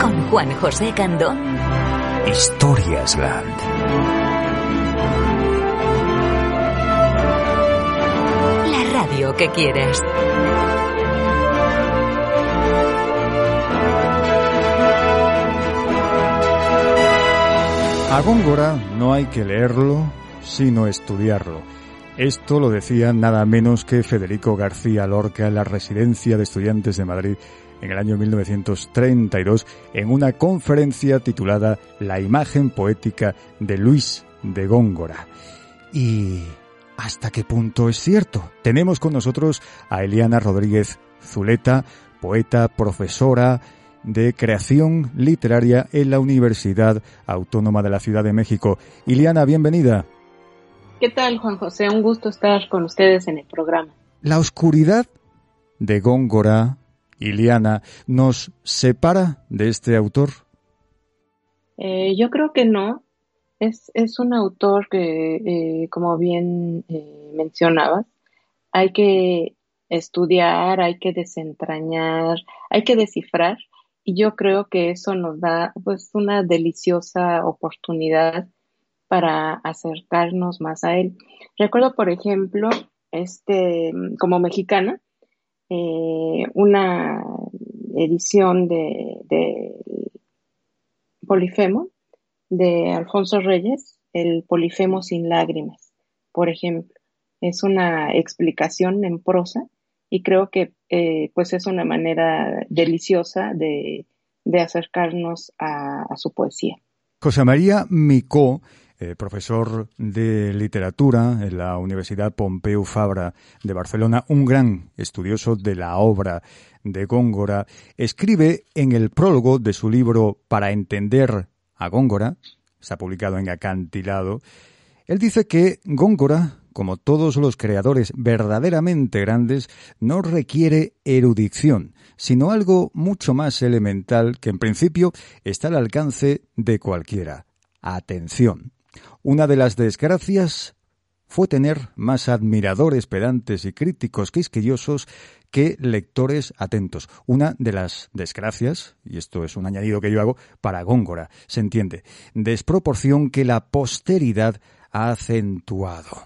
Con Juan José Candón. Historias Land. La radio que quieres. A Góngora no hay que leerlo, sino estudiarlo. Esto lo decía nada menos que Federico García Lorca en la Residencia de Estudiantes de Madrid en el año 1932 en una conferencia titulada La imagen poética de Luis de Góngora. ¿Y hasta qué punto es cierto? Tenemos con nosotros a Eliana Rodríguez Zuleta, poeta, profesora, de Creación Literaria en la Universidad Autónoma de la Ciudad de México. Iliana, bienvenida. ¿Qué tal, Juan José? Un gusto estar con ustedes en el programa. La oscuridad de Góngora, Iliana, ¿nos separa de este autor? Eh, yo creo que no. Es, es un autor que, eh, como bien eh, mencionabas, hay que estudiar, hay que desentrañar, hay que descifrar y yo creo que eso nos da pues una deliciosa oportunidad para acercarnos más a él. Recuerdo, por ejemplo, este, como mexicana, eh, una edición de, Polifemo de Alfonso Reyes, el Polifemo sin lágrimas, por ejemplo. Es una explicación en prosa y creo que eh, pues es una manera deliciosa de, de acercarnos a, a, su poesía. José María Micó, eh, profesor de literatura en la Universidad Pompeu Fabra de Barcelona, un gran estudioso de la obra de Góngora, escribe en el prólogo de su libro Para entender a Góngora, está publicado en Acantilado, él dice que Góngora como todos los creadores verdaderamente grandes, no requiere erudición, sino algo mucho más elemental que en principio está al alcance de cualquiera. Atención. Una de las desgracias fue tener más admiradores pedantes y críticos quisquillosos que lectores atentos. Una de las desgracias, y esto es un añadido que yo hago, para Góngora, se entiende, desproporción que la posteridad ha acentuado.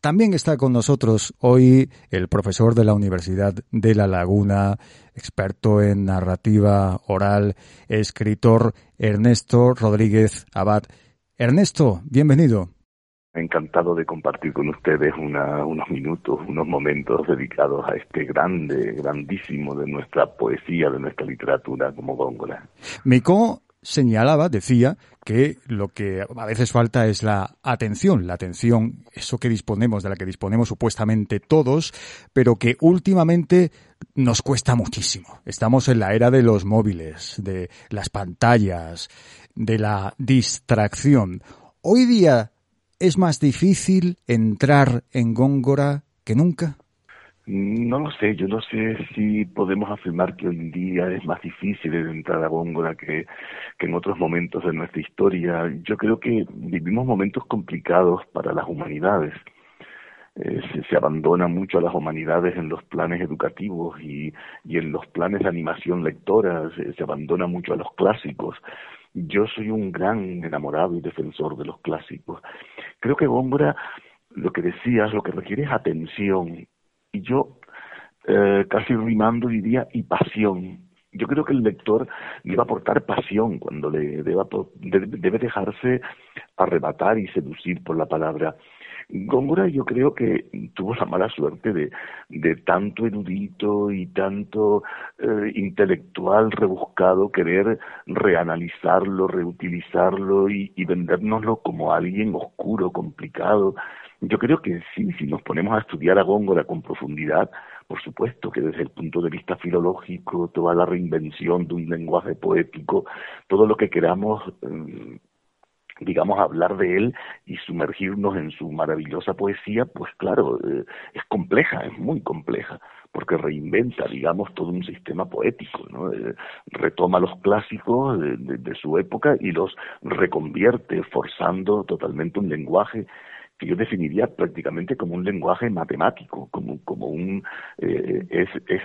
También está con nosotros hoy el profesor de la Universidad de La Laguna, experto en narrativa oral, escritor Ernesto Rodríguez Abad. Ernesto, bienvenido. Encantado de compartir con ustedes unos minutos, unos momentos dedicados a este grande, grandísimo de nuestra poesía, de nuestra literatura como Góngora. Mico señalaba, decía, que lo que a veces falta es la atención, la atención, eso que disponemos, de la que disponemos supuestamente todos, pero que últimamente nos cuesta muchísimo. Estamos en la era de los móviles, de las pantallas, de la distracción. Hoy día es más difícil entrar en Góngora que nunca. No lo sé, yo no sé si podemos afirmar que hoy día es más difícil entrar a Góngora que, que en otros momentos de nuestra historia. Yo creo que vivimos momentos complicados para las humanidades. Eh, se, abandona mucho a las humanidades en los planes educativos y, y en los planes de animación lectora, se, abandona mucho a los clásicos. Yo soy un gran enamorado y defensor de los clásicos. Creo que Góngora, lo que decías, lo que requiere es atención y yo eh, casi rimando diría y pasión. Yo creo que el lector debe aportar pasión cuando le deba, debe dejarse arrebatar y seducir por la palabra. Góngora yo creo que tuvo la mala suerte de, de tanto erudito y tanto eh, intelectual rebuscado querer reanalizarlo, reutilizarlo y, y vendérnoslo como alguien oscuro, complicado, yo creo que sí, si nos ponemos a estudiar a Góngora con profundidad, por supuesto que desde el punto de vista filológico, toda la reinvención de un lenguaje poético, todo lo que queramos, mm, digamos, hablar de él y sumergirnos en su maravillosa poesía, pues claro, eh, es compleja, es muy compleja porque reinventa, digamos, todo un sistema poético, ¿no? Eh, retoma los clásicos de, su época y los reconvierte, forzando totalmente un lenguaje que yo definiría prácticamente como un lenguaje matemático, como, como un eh, es, es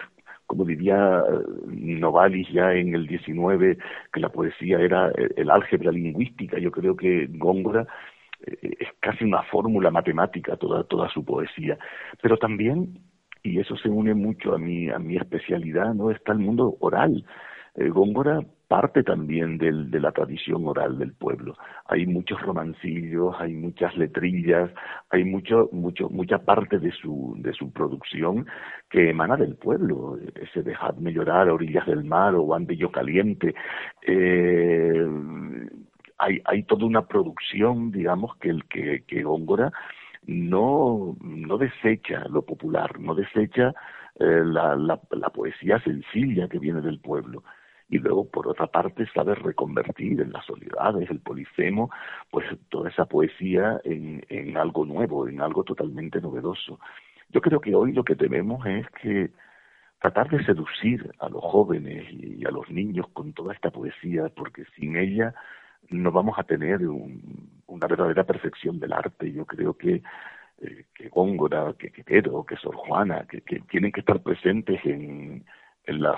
como diría Novalis ya en el 19, que la poesía era el álgebra lingüística, yo creo que Góngora eh, es casi una fórmula matemática toda, toda su poesía, pero también y eso se une mucho a mi, a mi especialidad, ¿no? Está el mundo oral. Eh, Góngora parte también del, de la tradición oral del pueblo. Hay muchos romancillos, hay muchas letrillas, hay mucho, mucho, mucha parte de su, de su producción que emana del pueblo. Ese Dejadme llorar a orillas del mar o Yo caliente. Eh, hay, hay toda una producción, digamos, que, el, que, que Góngora no, no desecha lo popular, no desecha eh, la, la, poesía sencilla que viene del pueblo. Y luego, por otra parte, sabe reconvertir en las soledades, el polifemo, pues toda esa poesía en, en algo nuevo, en algo totalmente novedoso. Yo creo que hoy lo que tenemos es que tratar de seducir a los jóvenes y a los niños con toda esta poesía, porque sin ella no vamos a tener una verdadera perfección del arte. Yo creo que, eh, que Góngora, que Quevedo, que Sor Juana, que, tienen que estar presentes en, en, la,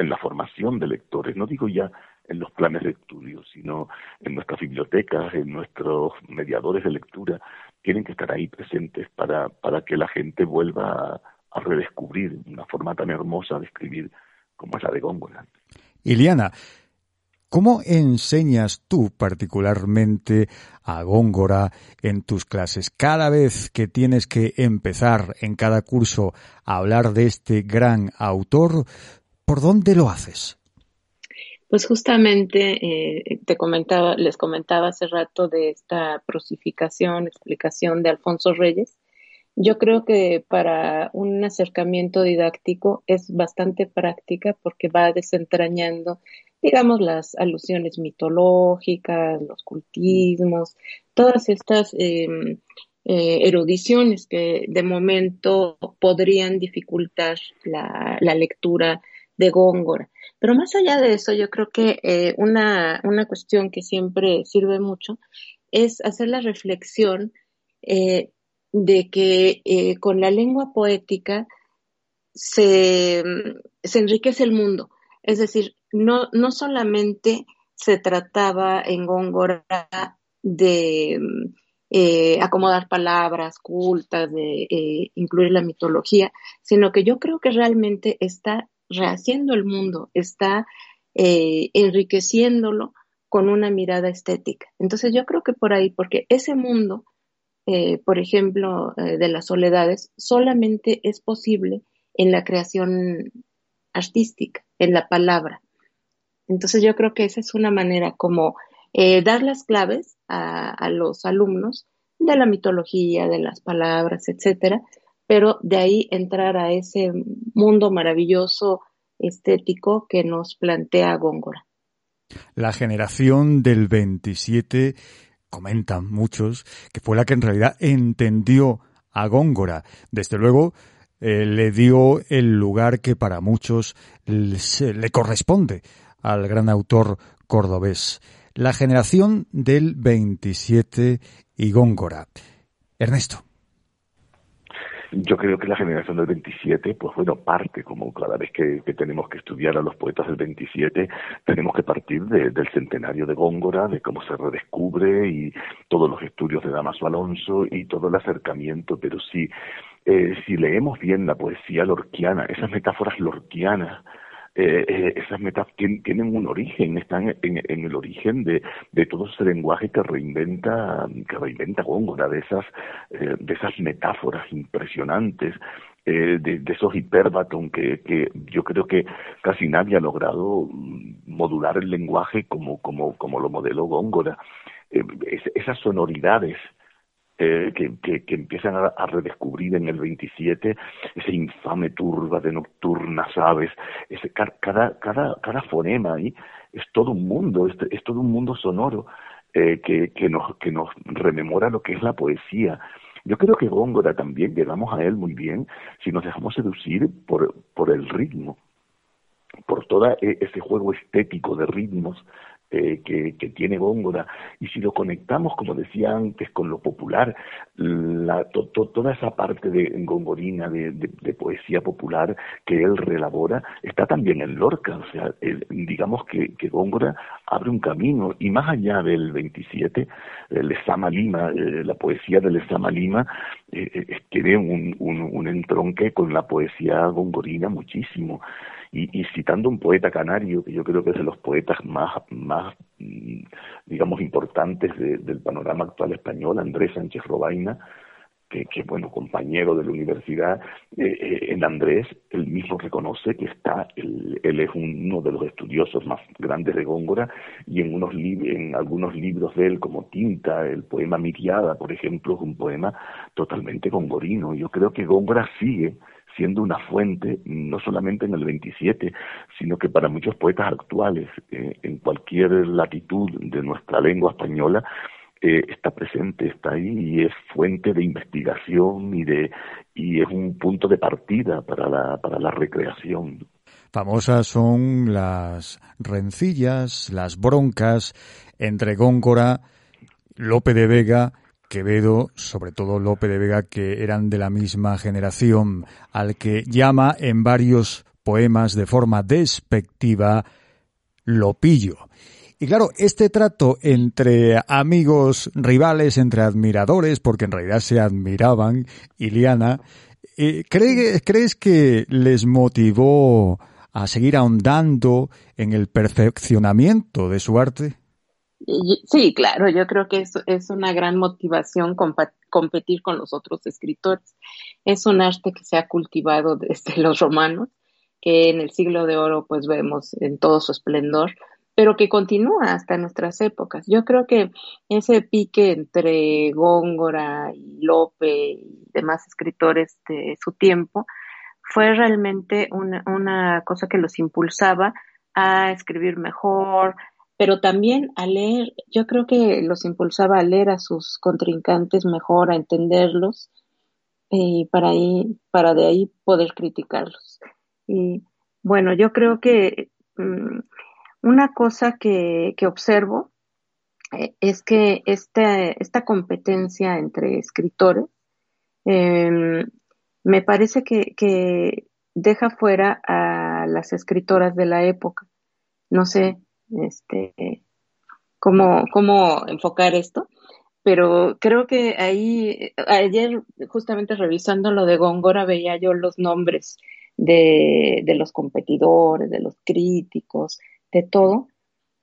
en la formación de lectores. No digo ya en los planes de estudio, sino en nuestras bibliotecas, en nuestros mediadores de lectura, tienen que estar ahí presentes para, para que la gente vuelva a, a redescubrir una forma tan hermosa de escribir como es la de Góngora. Iliana, ¿Cómo enseñas tú particularmente a Góngora en tus clases? Cada vez que tienes que empezar en cada curso a hablar de este gran autor, ¿por dónde lo haces? Pues justamente eh, te comentaba, les comentaba hace rato de esta prosificación, explicación de Alfonso Reyes. Yo creo que para un acercamiento didáctico es bastante práctica porque va desentrañando digamos, las alusiones mitológicas, los cultismos, todas estas em, eh, erudiciones que de momento podrían dificultar la, lectura de Góngora. Pero más allá de eso, yo creo que eh, una, una, cuestión que siempre sirve mucho es hacer la reflexión eh, de que con la lengua poética se, se enriquece el mundo. Es decir, no, no solamente se trataba en Góngora de eh, acomodar palabras cultas, de eh, incluir la mitología, sino que yo creo que realmente está rehaciendo el mundo, está eh, enriqueciéndolo con una mirada estética. Entonces yo creo que por ahí, porque ese mundo, por ejemplo, de las soledades, solamente es posible en la creación artística, en la palabra. Entonces yo creo que esa es una manera como eh, dar las claves a, los alumnos de la mitología, de las palabras, etcétera, pero de ahí entrar a ese mundo maravilloso estético que nos plantea Góngora. La generación del 27, comentan muchos, que fue la que en realidad entendió a Góngora. Desde luego, eh, le dio el lugar que para muchos le corresponde al gran autor cordobés. La generación del 27 y Góngora. Ernesto. Yo creo que la generación del 27, pues bueno, parte como cada vez que, tenemos que estudiar a los poetas del 27, tenemos que partir del centenario de Góngora, de cómo se redescubre y todos los estudios de Damaso Alonso y todo el acercamiento, pero sí, eh, si leemos bien la poesía lorquiana, esas metáforas lorquianas, eh, eh, esas metáforas tienen un origen, están en, el origen de, todo ese lenguaje que reinventa, que reinventa Góngora, de esas, eh, de esas metáforas impresionantes, de, esos hiperbatón que, que yo creo que casi nadie ha logrado mm, modular el lenguaje como, como, como lo modeló Góngora. esas sonoridades eh, que, empiezan a, redescubrir en el 27 ese infame turba de nocturnas aves, ese, cada, cada, cada fonema ahí es todo un mundo, es, es todo un mundo sonoro eh, que, que, nos, que nos rememora lo que es la poesía. Yo creo que Góngora también llegamos a él muy bien si nos dejamos seducir por, por el ritmo, por todo e, ese juego estético de ritmos eh, que, tiene Góngora, y si lo conectamos, como decía antes, con lo popular, la, toda esa parte de gongorina, de, poesía popular que él relabora, está también en Lorca. O sea, digamos que, que, Góngora abre un camino, y más allá del 27, el Esama Lima, eh, la poesía del Esama Lima, eh, tiene un, un, un entronque con la poesía gongorina muchísimo. Y, citando un poeta canario, que yo creo que es de los poetas más, más mm, digamos, importantes del panorama actual español, Andrés Sánchez Robaina, que, que, bueno, compañero de la universidad, eh, eh, en Andrés, él mismo reconoce que está, él, él es uno de los estudiosos más grandes de Góngora, y en, unos en algunos libros de él, como Tinta, el poema Miriada, por ejemplo, es un poema totalmente gongorino. Yo creo que Góngora sigue siendo una fuente no solamente en el 27, sino que para muchos poetas actuales, eh, en cualquier latitud de nuestra lengua española, eh, está presente, está ahí y es fuente de investigación y de y es un punto de partida para la, para la recreación. Famosas son las rencillas, las broncas entre Góngora, Lope de Vega Quevedo, sobre todo Lope de Vega, que eran de la misma generación, al que llama en varios poemas de forma despectiva Lopillo. Y claro, este trato entre amigos rivales, entre admiradores, porque en realidad se admiraban, Iliana, eh, ¿crees que les motivó a seguir ahondando en el perfeccionamiento de su arte? Sí, claro, yo creo que es, es una gran motivación competir con los otros escritores. Es un arte que se ha cultivado desde los romanos, que en el siglo de oro pues vemos en todo su esplendor, pero que continúa hasta nuestras épocas. Yo creo que ese pique entre Góngora y Lope y demás escritores de su tiempo fue realmente una, una cosa que los impulsaba a escribir mejor, pero también a leer, yo creo que los impulsaba a leer a sus contrincantes mejor, a entenderlos y para ahí, para de ahí poder criticarlos. Y bueno, yo creo que mm, una cosa que, que observo eh, es que este, esta competencia entre escritores em, me parece que, que deja fuera a las escritoras de la época. No sé, este, cómo, cómo enfocar esto. Pero creo que ahí, ayer justamente revisando lo de Góngora, veía yo los nombres de, de los competidores, de los críticos, de todo,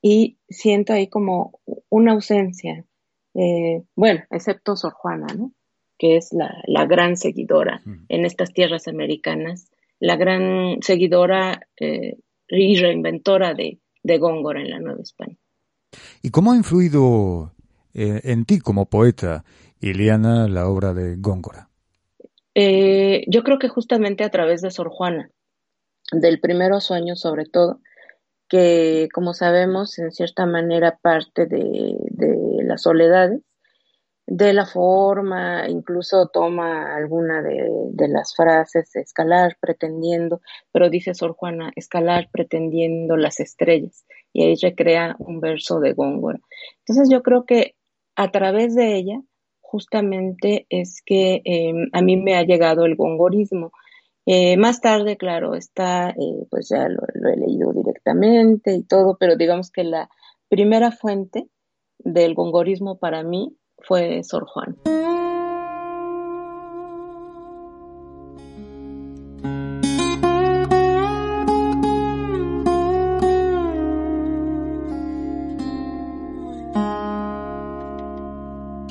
y siento ahí como una ausencia. Eh, bueno, excepto Sor Juana, ¿no? que es la, la gran seguidora en estas tierras americanas, la gran seguidora eh, y reinventora de, de Góngora en la Nueva España. ¿Y cómo ha influido eh, en ti como poeta, Iliana, la obra de Góngora? Eh, yo creo que justamente a través de Sor Juana, del primero sueño sobre todo, que como sabemos en cierta manera parte de, de las soledades, de la forma, incluso toma alguna de, las frases, escalar pretendiendo, pero dice Sor Juana, escalar pretendiendo las estrellas, y ahí recrea un verso de Góngora. Entonces yo creo que a través de ella, justamente es que em, a mí me ha llegado el gongorismo. Eh, más tarde, claro, está, eh, pues ya lo, lo he leído directamente y todo, pero digamos que la primera fuente del gongorismo para mí fue Sor Juan.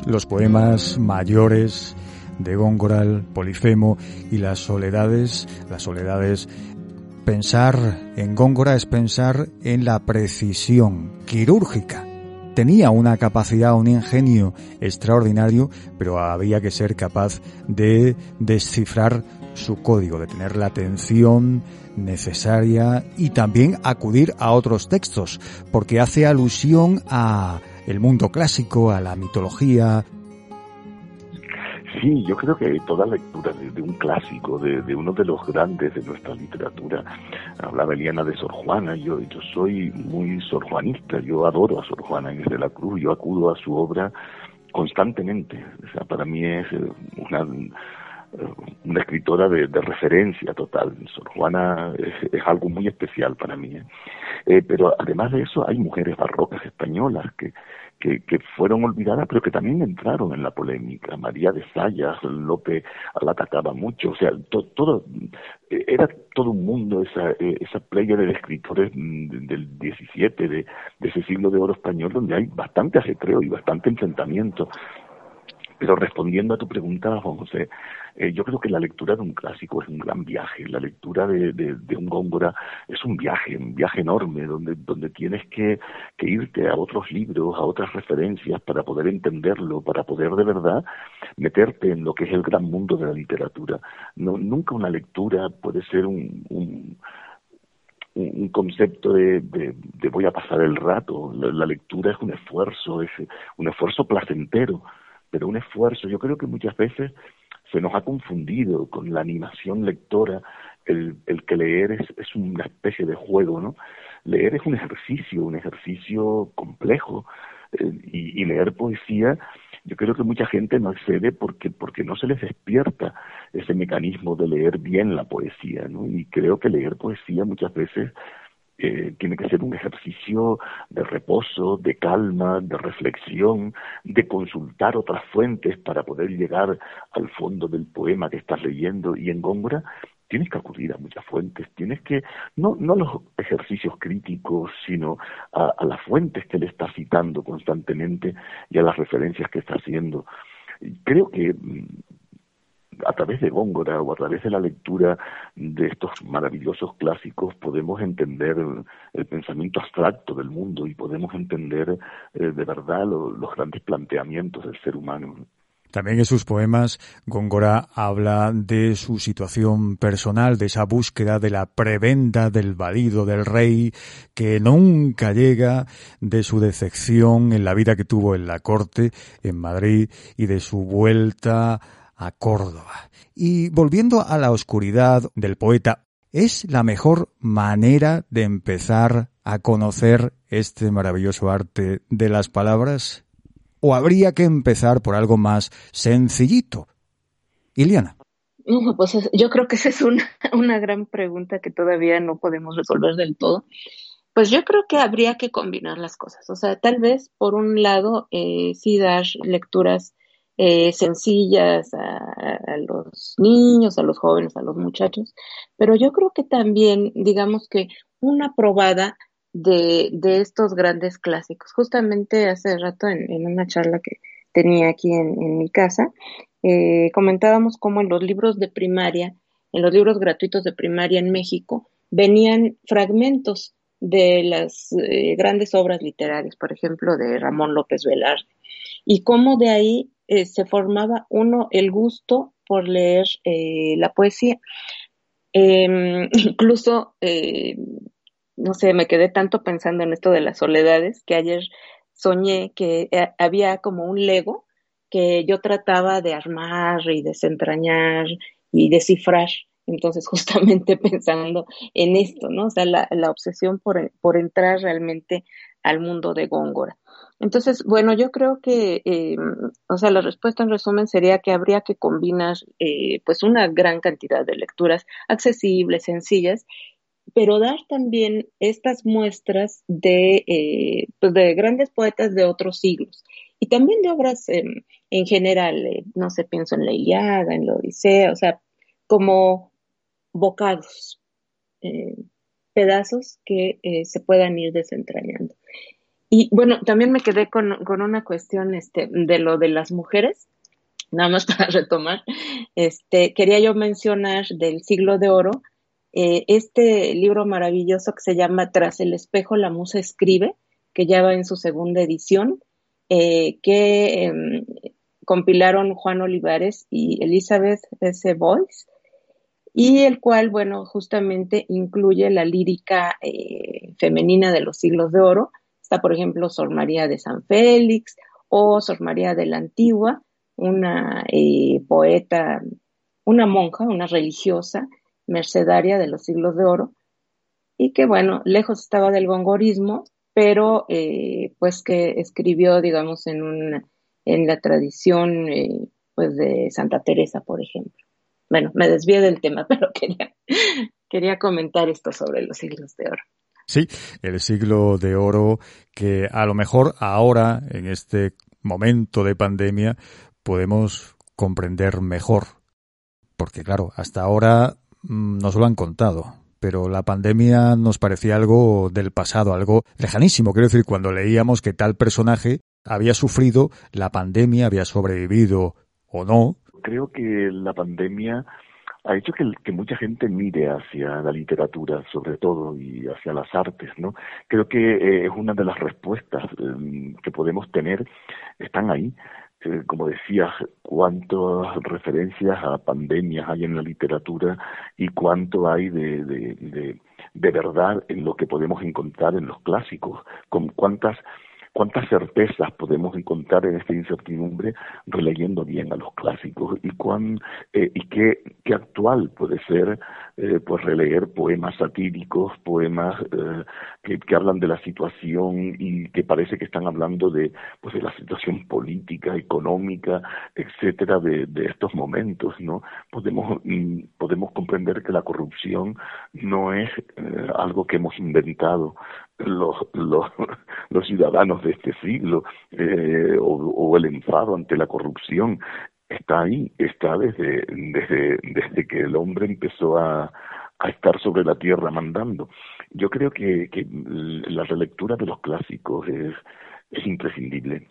Los poemas mayores de Góngora, Polifemo y las soledades, las soledades Pensar en Góngora es pensar en la precisión quirúrgica tenía una capacidad, un ingenio extraordinario, pero había que ser capaz de descifrar su código, de tener la atención necesaria y también acudir a otros textos, porque hace alusión a el mundo clásico, a la mitología, Sí, yo creo que toda lectura de, un clásico, de, uno de los grandes de nuestra literatura, hablaba Eliana de Sor Juana, yo, yo soy muy sorjuanista, yo adoro a Sor Juana Inés de la Cruz, yo acudo a su obra constantemente, o sea, para mí es eh, una, eh, una escritora de, referencia total. Sor Juana es, algo muy especial para mí. ¿eh? pero además de eso, hay mujeres barrocas españolas que, que, fueron olvidadas, pero que también entraron en la polémica. María de Sayas, López la atacaba mucho, o sea, todo, era todo un mundo, esa, esa playa de escritores mm, del 17, de, de ese siglo de oro español, donde hay bastante ajetreo y bastante enfrentamiento. Pero respondiendo a tu pregunta, Juan José, eh, yo creo que la lectura de un clásico es un gran viaje. La lectura de, un Góngora es un viaje, un viaje enorme, donde, donde tienes que, que, irte a otros libros, a otras referencias para poder entenderlo, para poder de verdad meterte en lo que es el gran mundo de la literatura. Nunca una lectura puede ser un, un concepto de, de, voy a pasar el rato. la, lectura es un esfuerzo, es un esfuerzo placentero, pero un esfuerzo. Yo creo que muchas veces se nos ha confundido con la animación lectora el, el que leer es, es, una especie de juego, ¿no? Leer es un ejercicio, un ejercicio complejo eh, y, y, leer poesía, yo creo que mucha gente no accede porque, porque no se les despierta ese mecanismo de leer bien la poesía, ¿no? Y creo que leer poesía muchas veces eh, tiene que ser un ejercicio de reposo, de calma, de reflexión, de consultar otras fuentes para poder llegar al fondo del poema que estás leyendo. Y en Góngora tienes que acudir a muchas fuentes, tienes que, no, no los ejercicios críticos, sino a, a las fuentes que le estás citando constantemente y a las referencias que está haciendo. Creo que mm, a través de Góngora o a través de la lectura de estos maravillosos clásicos podemos entender el pensamiento abstracto del mundo y podemos entender eh, de verdad los grandes planteamientos del ser humano. También en sus poemas, Góngora habla de su situación personal, de esa búsqueda de la prebenda del valido del rey, que nunca llega, de su decepción en la vida que tuvo en la corte, en Madrid, y de su vuelta a Córdoba. Y volviendo a la oscuridad del poeta, ¿es la mejor manera de empezar a conocer este maravilloso arte de las palabras? ¿O habría que empezar por algo más sencillito? Iliana. pues yo creo que esa es una, una gran pregunta que todavía no podemos resolver del todo. Pues yo creo que habría que combinar las cosas. O sea, tal vez por un lado eh, sí dar lecturas eh, sencillas a, los niños, a los jóvenes, a los muchachos, pero yo creo que también, digamos que una probada de, de estos grandes clásicos. Justamente hace rato en, una charla que tenía aquí en, mi casa, eh, comentábamos cómo en los libros de primaria, en los libros gratuitos de primaria en México, venían fragmentos de las eh, grandes obras literarias, por ejemplo, de Ramón López Velarde, y cómo de ahí eh, se formaba uno el gusto por leer eh, la poesía. Em, incluso, eh, no sé, me quedé tanto pensando en esto de las soledades que ayer soñé que había como un Lego que yo trataba de armar y desentrañar y descifrar. Entonces, justamente pensando en esto, ¿no? O sea, la, la obsesión por, por entrar realmente al mundo de Góngora. Entonces, bueno, yo creo que, eh, o sea, la respuesta en resumen sería que habría que combinar, eh, pues, una gran cantidad de lecturas accesibles, sencillas, pero dar también estas muestras de, eh, pues de grandes poetas de otros siglos y también de obras en general, no sé, pienso en la Iliada, en la Odisea, o sea, como bocados, pedazos que se puedan ir desentrañando. Y bueno, también me quedé con, una cuestión este, de lo de las mujeres, nada más para retomar. Este, quería yo mencionar del siglo de oro, eh, este libro maravilloso que se llama Tras el espejo la musa escribe, que ya va en su segunda edición, eh, que em, compilaron Juan Olivares y Elizabeth S. Boyce, y el cual, bueno, justamente incluye la lírica eh, femenina de los siglos de oro. Está, por ejemplo, Sor María de San Félix o Sor María de la Antigua, una eh, poeta, una monja, una religiosa, mercedaria de los siglos de oro, y que, bueno, lejos estaba del gongorismo, pero eh, pues que escribió, digamos, en, un, en la tradición eh, pues de Santa Teresa, por ejemplo. Bueno, me desvié del tema, pero quería, quería comentar esto sobre los siglos de oro. Sí, el siglo de oro que a lo mejor ahora, en este momento de pandemia, podemos comprender mejor. Porque claro, hasta ahora mm, nos lo han contado, pero la pandemia nos parecía algo del pasado, algo lejanísimo. Quiero decir, cuando leíamos que tal personaje había sufrido la pandemia, había sobrevivido o no. Creo que la pandemia ha hecho que, mucha gente mire hacia la literatura, sobre todo, y hacia las artes, ¿no? Creo que eh, es una de las respuestas eh, que podemos tener, están ahí. Eh, como decías, cuántas referencias a pandemias hay en la literatura y cuánto hay de, de verdad en lo que podemos encontrar en los clásicos, con cuántas cuántas certezas podemos encontrar en esta incertidumbre releyendo bien a los clásicos y cuán eh, y qué, actual puede ser eh, pues releer poemas satíricos poemas eh, que, que, hablan de la situación y que parece que están hablando de pues de la situación política económica etcétera de, de estos momentos no podemos mm, podemos comprender que la corrupción no es eh, algo que hemos inventado los, los, ciudadanos de este siglo eh, o, o, el enfado ante la corrupción está ahí, está desde, desde, desde que el hombre empezó a, a estar sobre la tierra mandando. Yo creo que, que la relectura de los clásicos es, es imprescindible.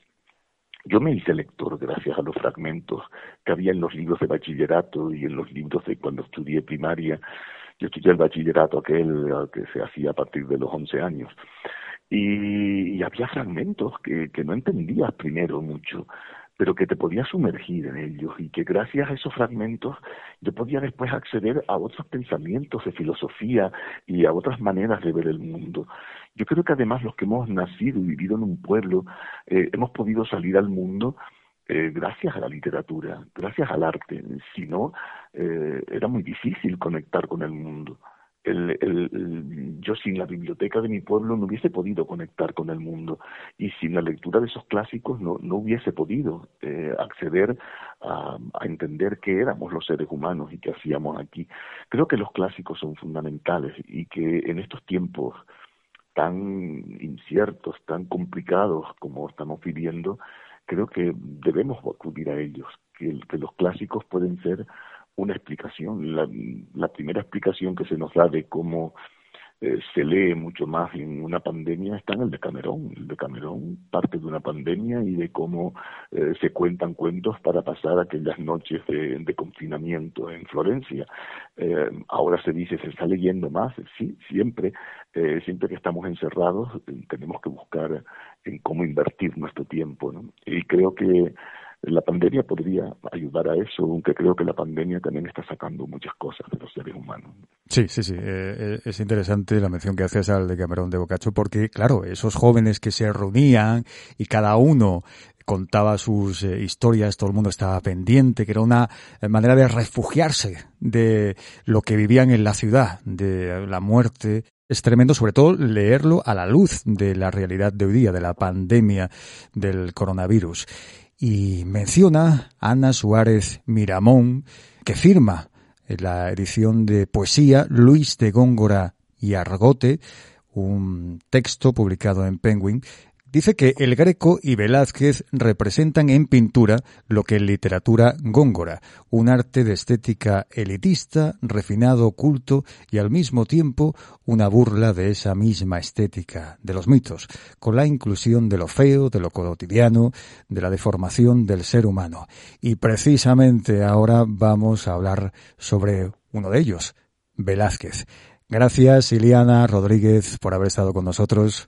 Yo me hice lector gracias a los fragmentos que había en los libros de bachillerato y en los libros de cuando estudié primaria yo estudié el bachillerato aquel que se hacía a partir de los 11 años. Y, había fragmentos que, que no entendías primero mucho, pero que te podías sumergir en ellos y que gracias a esos fragmentos yo podía después acceder a otros pensamientos de filosofía y a otras maneras de ver el mundo. Yo creo que además los que hemos nacido y vivido en un pueblo eh, hemos podido salir al mundo eh, gracias a la literatura, gracias al arte. Si no, eh, era muy difícil conectar con el mundo. Yo sin la biblioteca de mi pueblo no hubiese podido conectar con el mundo y sin la lectura de esos clásicos no, no hubiese podido eh, acceder a, entender qué éramos los seres humanos y qué hacíamos aquí. Creo que los clásicos son fundamentales y que en estos tiempos tan inciertos, tan complicados como estamos viviendo, creo que debemos acudir a ellos, que, los clásicos pueden ser una explicación. La, la, primera explicación que se nos da de cómo se lee mucho más en una pandemia está en el de Camerón. El de Camerón parte de una pandemia y de cómo eh, se cuentan cuentos para pasar aquellas noches de, confinamiento en Florencia. Eh, ahora se dice, se está leyendo más. Sí, siempre, eh, siempre que estamos encerrados tenemos que buscar en cómo invertir nuestro tiempo. Y creo que la pandemia podría ayudar a eso, aunque creo que la pandemia también está sacando muchas cosas de los seres humanos. Sí, sí, sí. Eh, es interesante la mención que haces al de Camerón de Bocacho, porque, claro, esos jóvenes que se reunían y cada uno contaba sus eh, historias, todo el mundo estaba pendiente, que era una manera de refugiarse de lo que vivían en la ciudad, de la muerte. Es tremendo, sobre todo, leerlo a la luz de la realidad de hoy día, de la pandemia del coronavirus y menciona Ana Suárez Miramón, que firma la edición de poesía Luis de Góngora y Argote, un texto publicado en Penguin Dice que el Greco y Velázquez representan en pintura lo que en literatura góngora, un arte de estética elitista, refinado, oculto y al mismo tiempo una burla de esa misma estética, de los mitos, con la inclusión de lo feo, de lo cotidiano, de la deformación del ser humano. Y precisamente ahora vamos a hablar sobre uno de ellos, Velázquez. Gracias, Iliana Rodríguez, por haber estado con nosotros.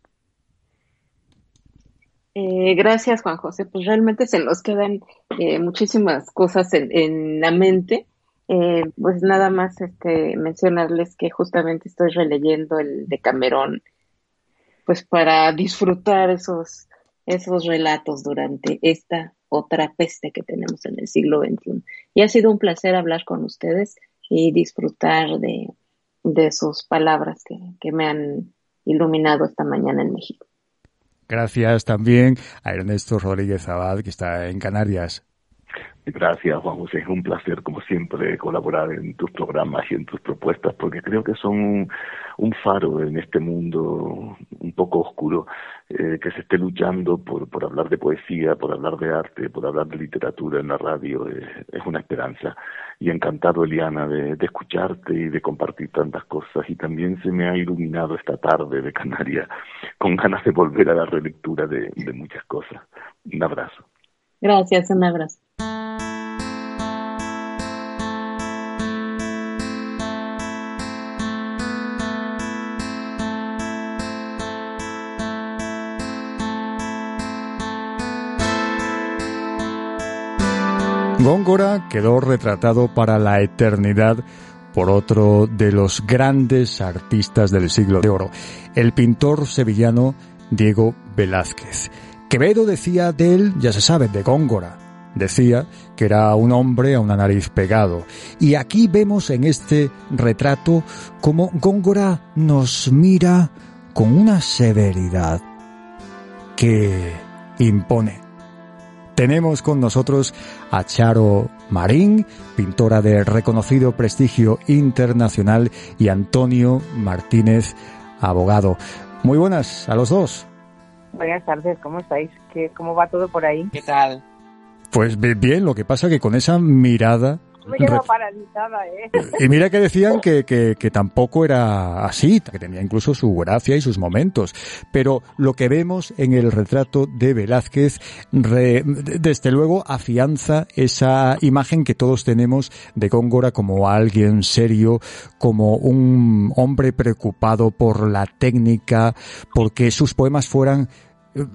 Eh, gracias, Juan José. Pues realmente se nos quedan eh, muchísimas cosas en, la mente. Eh, pues nada más este, mencionarles que justamente estoy releyendo el de Camerón, pues para disfrutar esos, esos relatos durante esta otra peste que tenemos en el siglo XXI. Y ha sido un placer hablar con ustedes y disfrutar de, de sus palabras que, que me han iluminado esta mañana en México. Gracias también a Ernesto Rodríguez Abad, que está en Canarias. Gracias, Juan José. Es un placer, como siempre, colaborar en tus programas y en tus propuestas, porque creo que son un, faro en este mundo un poco oscuro, eh, que se esté luchando por, por hablar de poesía, por hablar de arte, por hablar de literatura en la radio. es una esperanza. Y encantado, Eliana, de, de, escucharte y de compartir tantas cosas. Y también se me ha iluminado esta tarde de Canarias con ganas de volver a la relectura de, de muchas cosas. Un abrazo. Gracias, un abrazo. Góngora quedó retratado para la eternidad por otro de los grandes artistas del siglo de oro, el pintor sevillano Diego Velázquez. Quevedo decía de él, ya se sabe, de Góngora. Decía que era un hombre a una nariz pegado. Y aquí vemos en este retrato cómo Góngora nos mira con una severidad que impone. Tenemos con nosotros a Charo Marín, pintora de reconocido prestigio internacional, y Antonio Martínez, abogado. Muy buenas a los dos. Buenas tardes, ¿cómo estáis? ¿Qué, ¿Cómo va todo por ahí? ¿Qué tal? Pues bien, lo que pasa que con esa mirada me paralizada, ¿eh? Y mira que decían que, que, que, tampoco era así, que tenía incluso su gracia y sus momentos. Pero lo que vemos en el retrato de Velázquez, desde luego, afianza esa imagen que todos tenemos de Góngora como alguien serio, como un hombre preocupado por la técnica, porque sus poemas fueran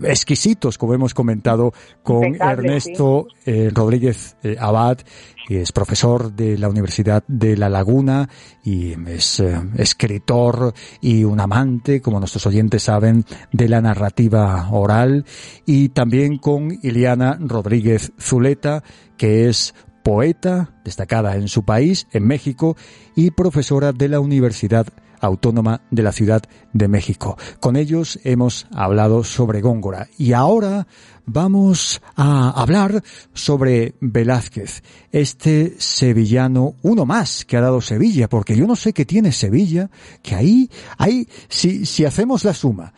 exquisitos, como hemos comentado con Ernesto eh, Rodríguez eh, Abad, es profesor de la Universidad de La Laguna y es eh, escritor y un amante, como nuestros oyentes saben, de la narrativa oral, y también con Iliana Rodríguez Zuleta, que es poeta destacada en su país, en México, y profesora de la Universidad Autónoma de la Ciudad de México. Con ellos hemos hablado sobre Góngora y ahora vamos a hablar sobre Velázquez, este sevillano, uno más que ha dado Sevilla, porque yo no sé qué tiene Sevilla, que ahí, ahí, si, si hacemos la suma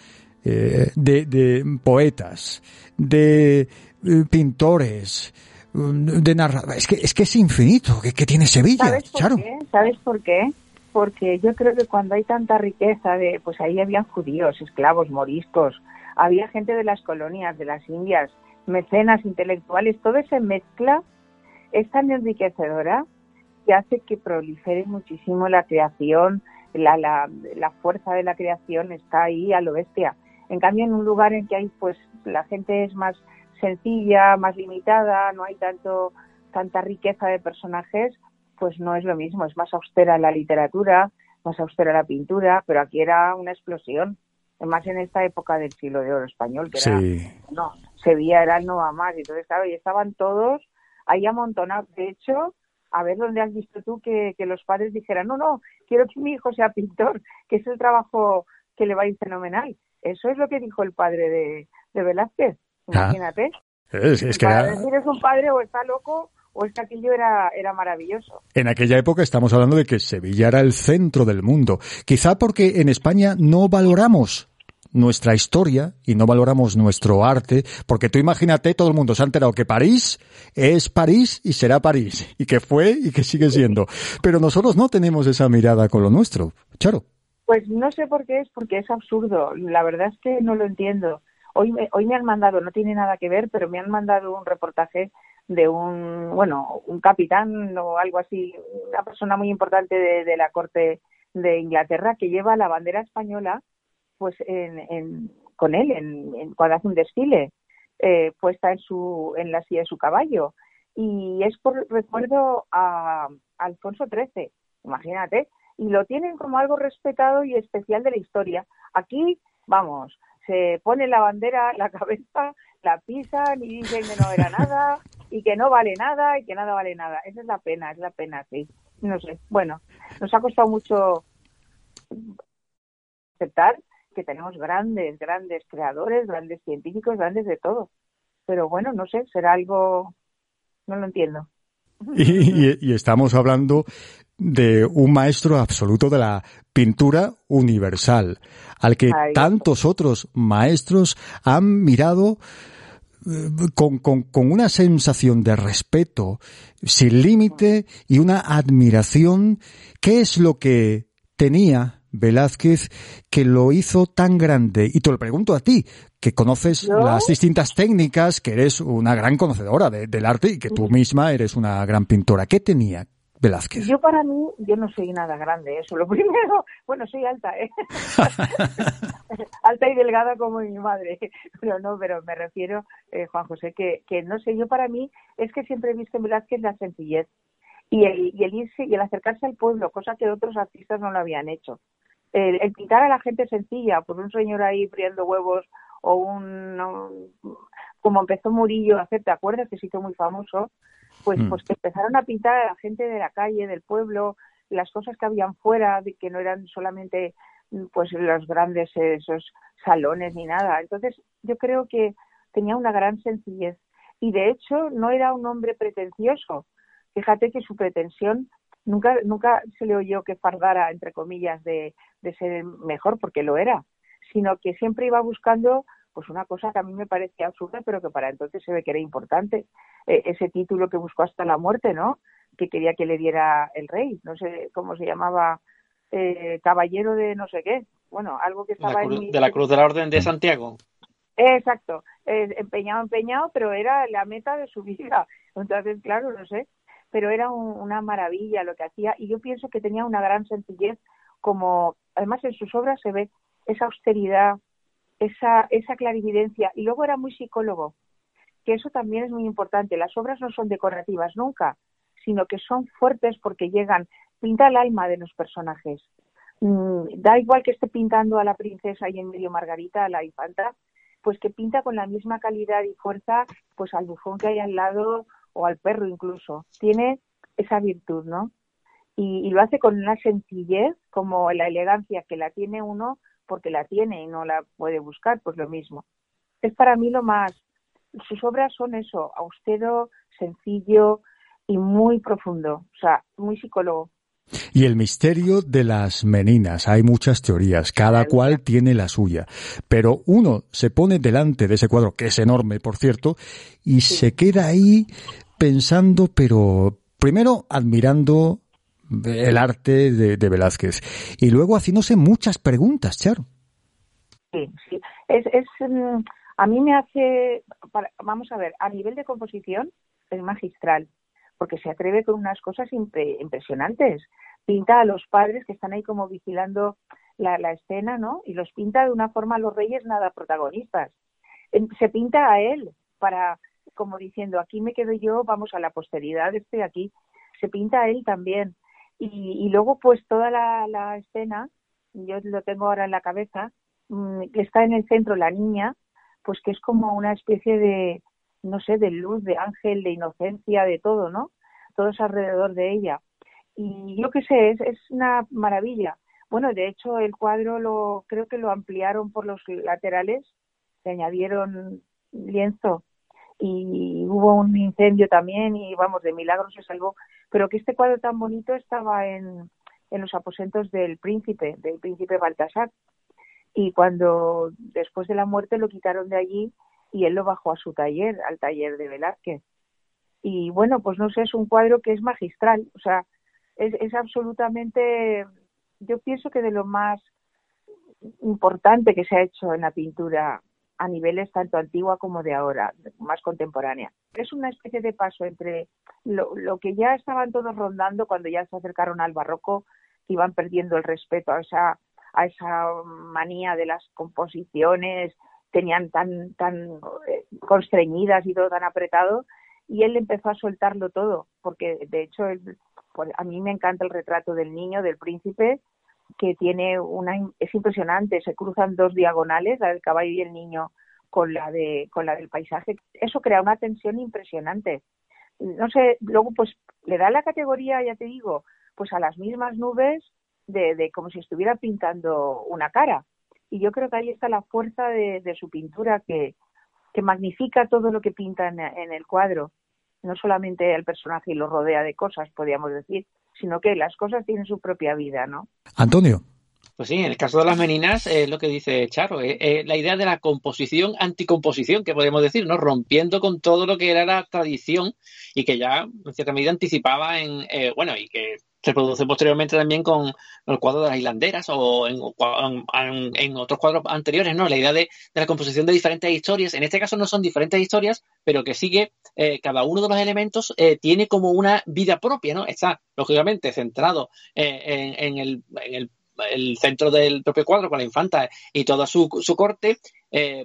eh, de, de, poetas, de eh, pintores, de narradores, es que, es que es infinito, que, que tiene Sevilla, ¿Sabes por qué? ¿Sabes por qué? porque yo creo que cuando hay tanta riqueza de, pues ahí habían judíos, esclavos, moriscos, había gente de las colonias, de las Indias, mecenas intelectuales, toda esa mezcla es tan enriquecedora que hace que prolifere muchísimo la creación, la, la, la fuerza de la creación está ahí a lo bestia. En cambio, en un lugar en que hay, pues, la gente es más sencilla, más limitada, no hay tanto tanta riqueza de personajes, pues no es lo mismo, es más austera la literatura, más austera la pintura, pero aquí era una explosión, más en esta época del siglo de oro español, que era, no, Sevilla era el no más, y entonces claro, y estaban todos ahí amontonados, de hecho, a ver dónde has visto tú que, que los padres dijeran, no, no, quiero que mi hijo sea pintor, que es el trabajo que le va a ir fenomenal. Eso es lo que dijo el padre de, de Velázquez, ah. imagínate. Es, es que era... decir es un padre o está loco o es que aquello era, era maravilloso. En aquella época estamos hablando de que Sevilla era el centro del mundo. Quizá porque en España no valoramos nuestra historia y no valoramos nuestro arte, porque tú imagínate, todo el mundo se ha enterado que París es París y será París, y que fue y que sigue siendo. Pero nosotros no tenemos esa mirada con lo nuestro. Charo. Pues no sé por qué es, porque es absurdo. La verdad es que no lo entiendo. Hoy me, hoy me han mandado, no tiene nada que ver, pero me han mandado un reportaje de un, bueno, un capitán o algo así, una persona muy importante de, la corte de Inglaterra que lleva la bandera española pues en, con él en, cuando hace un desfile. eh, puesta en su en la silla de su caballo y es por recuerdo a, Alfonso XIII, imagínate, y lo tienen como algo respetado y especial de la historia. Aquí, vamos, se pone la bandera, la cabeza, la pisan y dicen que no era nada y que no vale nada y que nada vale nada. Esa es la pena, es la pena, sí. No sé, bueno, nos ha costado mucho aceptar que tenemos grandes, grandes creadores, grandes científicos, grandes de todo. Pero bueno, no sé, será algo no lo entiendo. Y, estamos hablando de un maestro absoluto de la pintura universal, al que tantos otros maestros han mirado eh, con, con, una sensación de respeto sin límite y una admiración. ¿Qué es lo que tenía Velázquez que lo hizo tan grande? Y te lo pregunto a ti, que conoces las distintas técnicas, que eres una gran conocedora del arte y que tú misma eres una gran pintora. ¿Qué tenía Velázquez? Yo para mí, yo no soy nada grande, eso. Lo primero, bueno, soy alta, ¿eh? alta y delgada como mi madre. Pero no, pero me refiero, eh, Juan José, que, que no sé, yo para mí es que siempre he visto en Velázquez la sencillez y el, y el irse y el acercarse al pueblo, cosa que otros artistas no lo habían hecho. El, el, pintar a la gente sencilla, por un señor ahí friendo huevos o un, como empezó Murillo a hacer, ¿te acuerdas que se hizo muy famoso? Pues, mm. pues que empezaron a pintar a la gente de la calle, del pueblo, las cosas que habían fuera, que no eran solamente pues los grandes esos salones ni nada. Entonces yo creo que tenía una gran sencillez y de hecho no era un hombre pretencioso. Fíjate que su pretensión nunca nunca se le oyó que fardara entre comillas de, de ser mejor porque lo era sino que siempre iba buscando pues una cosa que a mí me parecía absurda, pero que para entonces se ve que era importante, eh, ese título que buscó hasta la muerte, ¿no? Que quería que le diera el rey, no sé cómo se llamaba, eh, caballero de no sé qué, bueno, algo que estaba en de la Cruz de la Orden de Santiago. Exacto, eh, empeñado, empeñado, pero era la meta de su vida. Entonces, claro, no sé, pero era una maravilla lo que hacía y yo pienso que tenía una gran sencillez, como además en sus obras se ve esa austeridad, esa, esa clarividencia. Y luego era muy psicólogo, que eso también es muy importante. Las obras no son decorativas nunca, sino que son fuertes porque llegan, pinta el alma de los personajes. Mm, da igual que esté pintando a la princesa y en medio Margarita, a la infanta, pues que pinta con la misma calidad y fuerza pues al bufón que hay al lado o al perro incluso. Tiene esa virtud, ¿no? y lo hace con una sencillez, como la elegancia que la tiene uno, porque la tiene y no la puede buscar, pues lo mismo. Es para mí lo más, sus obras son eso, austero, sencillo y muy profundo, o sea, muy psicólogo. Y el misterio de las meninas. Hay muchas teorías, cada cual tiene la suya. Pero uno se pone delante de ese cuadro, que es enorme, por cierto, y se queda ahí pensando, pero primero admirando el arte de, Velázquez. Y luego haciéndose muchas preguntas, Charo. Sí, sí. Es, es, mm, a mí me hace, vamos a ver, a nivel de composición es magistral, porque se atreve con unas cosas impresionantes. Pinta a los padres que están ahí como vigilando la, escena, ¿no? Y los pinta de una forma a los reyes nada protagonistas. Se pinta a él para, como diciendo, aquí me quedo yo, vamos a la posteridad, estoy aquí. Se pinta a él también. Y, luego, pues toda la, escena, yo lo tengo ahora en la cabeza, mm, que está en el centro la niña, pues que es como una especie de, no sé, de luz, de ángel, de inocencia, de todo, ¿no? Todo es alrededor de ella. Y yo qué sé, es, es una maravilla. Bueno, de hecho, el cuadro lo creo que lo ampliaron por los laterales, le añadieron lienzo y hubo un incendio también y vamos, de milagro se salvó pero que este cuadro tan bonito estaba en, en los aposentos del príncipe, del príncipe Baltasar. Y cuando después de la muerte lo quitaron de allí y él lo bajó a su taller, al taller de Velázquez. Y bueno, pues no sé, es un cuadro que es magistral, o sea, es, es absolutamente, yo pienso que de lo más importante que se ha hecho en la pintura a niveles tanto antigua como de ahora, más contemporánea. Es una especie de paso entre lo, lo, que ya estaban todos rondando cuando ya se acercaron al barroco, que iban perdiendo el respeto a esa, a esa manía de las composiciones tenían tan, tan eh, constreñidas y todo tan apretado, y él empezó a soltarlo todo, porque de hecho pues, a mí me encanta el retrato del niño, del príncipe, que tiene una, es impresionante, se cruzan dos diagonales, la del caballo y el niño con la de, con la del paisaje. Eso crea una tensión impresionante. No sé, luego pues le da la categoría, ya te digo, pues a las mismas nubes de, de como si estuviera pintando una cara. Y yo creo que ahí está la fuerza de, de su pintura que, que magnifica todo lo que pinta en, el cuadro. No solamente el personaje lo rodea de cosas, podríamos decir, sino que las cosas tienen su propia vida, ¿no? Antonio. Pues sí, en el caso de las meninas es lo que dice Charo, eh, eh, la idea de la composición anticomposición, que podemos decir, ¿no? Rompiendo con todo lo que era la tradición y que ya en cierta medida anticipaba en, eh, bueno, y que se produce posteriormente también con el cuadro de las hilanderas o en, otros cuadros anteriores, ¿no? La idea de, la composición de diferentes historias. En este caso no son diferentes historias, pero que sigue, eh, cada uno de los elementos eh, tiene como una vida propia, ¿no? Está, lógicamente, centrado eh, en, el, centro del propio cuadro con la infanta y toda su, corte,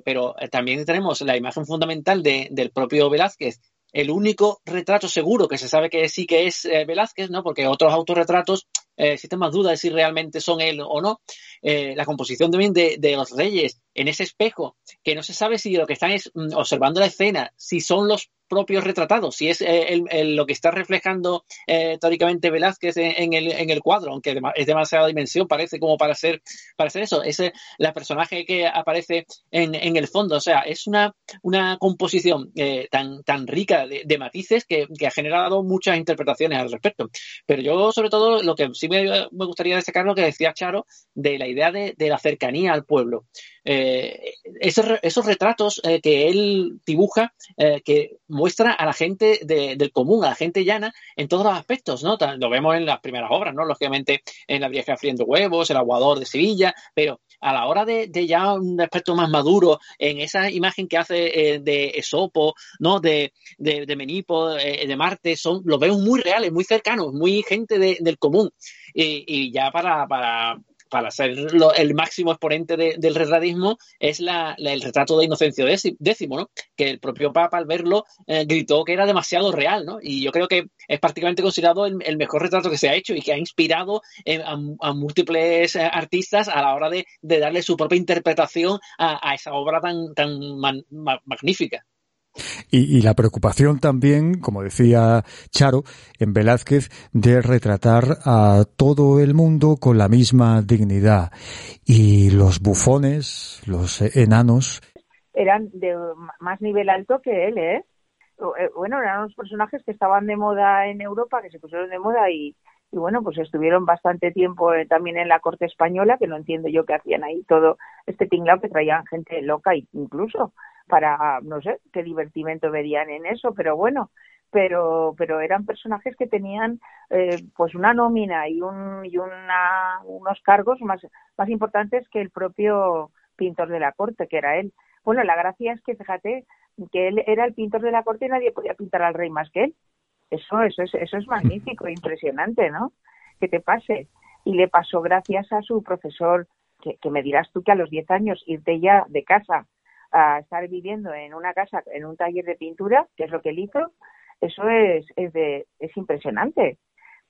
pero también tenemos la imagen fundamental del propio Velázquez el único retrato seguro que se sabe que sí que es eh, Velázquez, ¿no? Porque otros autorretratos eh, existen más dudas de si realmente son él o no. Eh, la composición también de, de, los reyes en ese espejo, que no se sabe si lo que están es mm, observando la escena, si son los propios retratados, si es eh, lo que está reflejando eh, teóricamente Velázquez en, el, en, el, cuadro, aunque es demasiada dimensión, parece como para hacer, para hacer eso. Es la personaje que aparece en, en, el fondo. O sea, es una, una composición tan, tan rica de, matices que, que, ha generado muchas interpretaciones al respecto. Pero yo, sobre todo, lo que sí me, gustaría destacar lo que decía Charo de la idea de, de la cercanía al pueblo. Eh, esos, retratos eh, que él dibuja eh, que muestra a la gente del común, a la gente llana, en todos los aspectos, ¿no? Lo vemos en las primeras obras, ¿no? Lógicamente en La vieja friendo huevos, El aguador de Sevilla, pero a la hora de, ya un aspecto más maduro, en esa imagen que hace de Esopo, ¿no? De, de, Menipo, de Marte, son, los vemos muy reales, muy cercanos, muy gente del común. Y, ya para, para ser el máximo exponente del retratismo, es el retrato de Inocencio X, ¿no? que el propio Papa al verlo eh, gritó que era demasiado real, ¿no? y yo creo que es prácticamente considerado el, mejor retrato que se ha hecho y que ha inspirado eh, a, múltiples eh, artistas a la hora de, darle su propia interpretación a, esa obra tan, tan magnífica. Y, la preocupación también, como decía Charo, en Velázquez, de retratar a todo el mundo con la misma dignidad. Y los bufones, los enanos. Eran de más nivel alto que él, ¿eh? ¿eh? Bueno, eran unos personajes que estaban de moda en Europa, que se pusieron de moda y, y bueno, pues estuvieron bastante tiempo eh, también en la corte española, que no entiendo yo qué hacían ahí todo este tinglao que traían gente loca incluso para, no sé, qué divertimento verían en eso, pero bueno, pero pero eran personajes que tenían eh, pues una nómina y un y una, unos cargos más más importantes que el propio pintor de la corte que era él. Bueno la gracia es que fíjate que él era el pintor de la corte y nadie podía pintar al rey más que él. Eso eso es eso es magnífico impresionante no que te pase. Y le pasó gracias a su profesor que, que me dirás tú que a los 10 años irte ya de casa a estar viviendo en una casa, en un taller de pintura, que es lo que él hizo, eso es, es, de, es impresionante.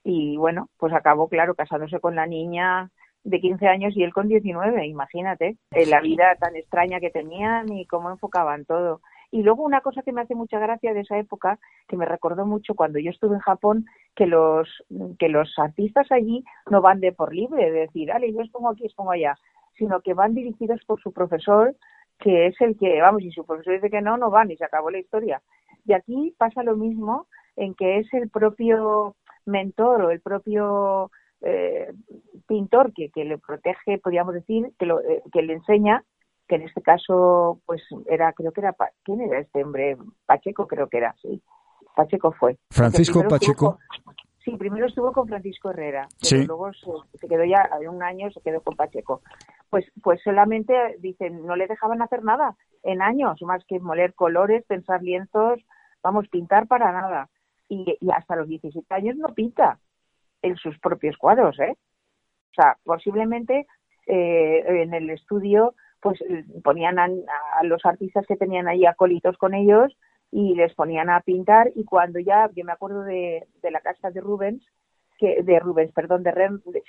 Y bueno, pues acabó, claro, casándose con la niña de 15 años y él con 19, imagínate, en la vida tan extraña que tenían y cómo enfocaban todo. Y luego una cosa que me hace mucha gracia de esa época, que me recordó mucho cuando yo estuve en Japón, que los, que los artistas allí no van de por libre, de decir, dale, yo expongo aquí, expongo allá, sino que van dirigidos por su profesor, que es el que, vamos, y su profesor dice que no, no van y se acabó la historia. Y aquí pasa lo mismo en que es el propio mentor o el propio eh, pintor que, que, le protege, podríamos decir, que, lo, eh, que le enseña, que en este caso, pues era, creo que era, ¿quién era este hombre? Pacheco creo que era, sí. Pacheco fue. Francisco Pacheco. Sí, primero estuvo con Francisco Herrera, pero luego se, se, quedó ya, un año se quedó con Pacheco pues, pues solamente dicen, no le dejaban hacer nada en años, más que moler colores, pensar lienzos, vamos, pintar para nada. Y, hasta los 17 años no pinta en sus propios cuadros, ¿eh? O sea, posiblemente eh, en el estudio pues ponían a, los artistas que tenían ahí acólitos con ellos y les ponían a pintar. Y cuando ya, yo me acuerdo de, de la casa de Rubens, que de Rubens, perdón, de,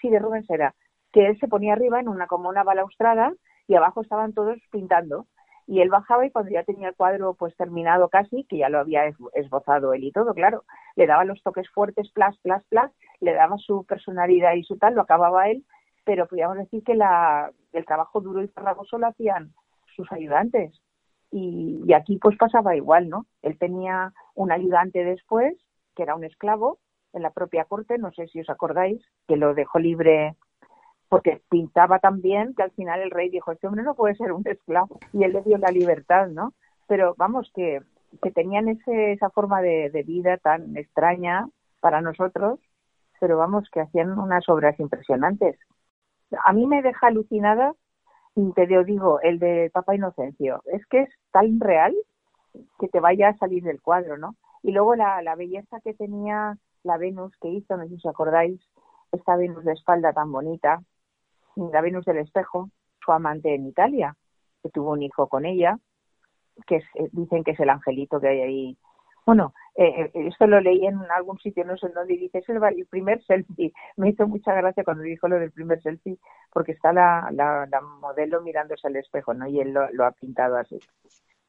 sí, de Rubens era, que él se ponía arriba en una como una balaustrada y abajo estaban todos pintando. Y él bajaba y cuando ya tenía el cuadro pues terminado casi, que ya lo había esbozado él y todo, claro, le daba los toques fuertes, plas, plas, plas, le daba su personalidad y su tal, lo acababa él, pero podríamos decir que la, el trabajo duro y farragoso lo hacían sus ayudantes. Y, y aquí pues pasaba igual, ¿no? Él tenía un ayudante después, que era un esclavo, en la propia corte, no sé si os acordáis, que lo dejó libre porque pintaba tan bien que al final el rey dijo, este hombre no puede ser un esclavo, y él le dio la libertad, ¿no? Pero vamos, que, que tenían ese, esa forma de, vida tan extraña para nosotros, pero vamos, que hacían unas obras impresionantes. A mí me deja alucinada, y te digo, el de Papa Inocencio, es que es tan real que te vaya a salir del cuadro, ¿no? Y luego la, la belleza que tenía la Venus que hizo, no sé si os acordáis, esta Venus de espalda tan bonita, la Venus del espejo, su amante en Italia, que tuvo un hijo con ella, que eh, dicen que es el angelito que hay ahí. Bueno, eh, eh, esto lo leí en algún sitio, no sé en dónde, dice, es el, primer selfie. Me hizo mucha gracia cuando dijo lo del primer selfie, porque está la, la, modelo mirándose al espejo, ¿no? Y él lo, lo ha pintado así.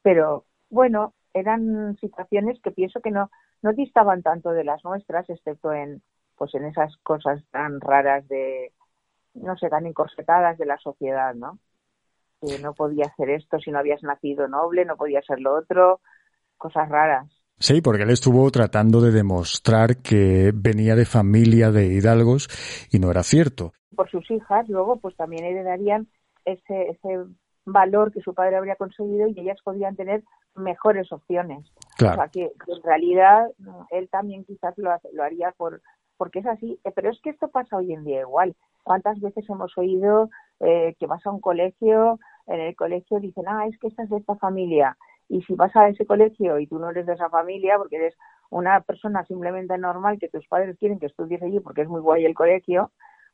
Pero, bueno, eran situaciones que pienso que no, no distaban tanto de las nuestras, excepto en, pues en esas cosas tan raras de, no sé, tan encorsetadas de la sociedad, ¿no? Que no podía hacer esto si no habías nacido noble, no podía ser lo otro, cosas raras. Sí, porque él estuvo tratando de demostrar que venía de familia de hidalgos y no era cierto. Por sus hijas, luego, pues también heredarían ese, ese valor que su padre habría conseguido y ellas podían tener mejores opciones. Claro. O sea, que, en realidad él también quizás lo, lo haría por porque es así. Eh, pero es que esto pasa hoy en día igual. ¿Cuántas veces hemos oído eh, que vas a un colegio, en el colegio dicen, ah, es que estás de esta familia? Y si vas a ese colegio y tú no eres de esa familia, porque eres una persona simplemente normal, que tus padres quieren que estudies allí porque es muy guay el colegio,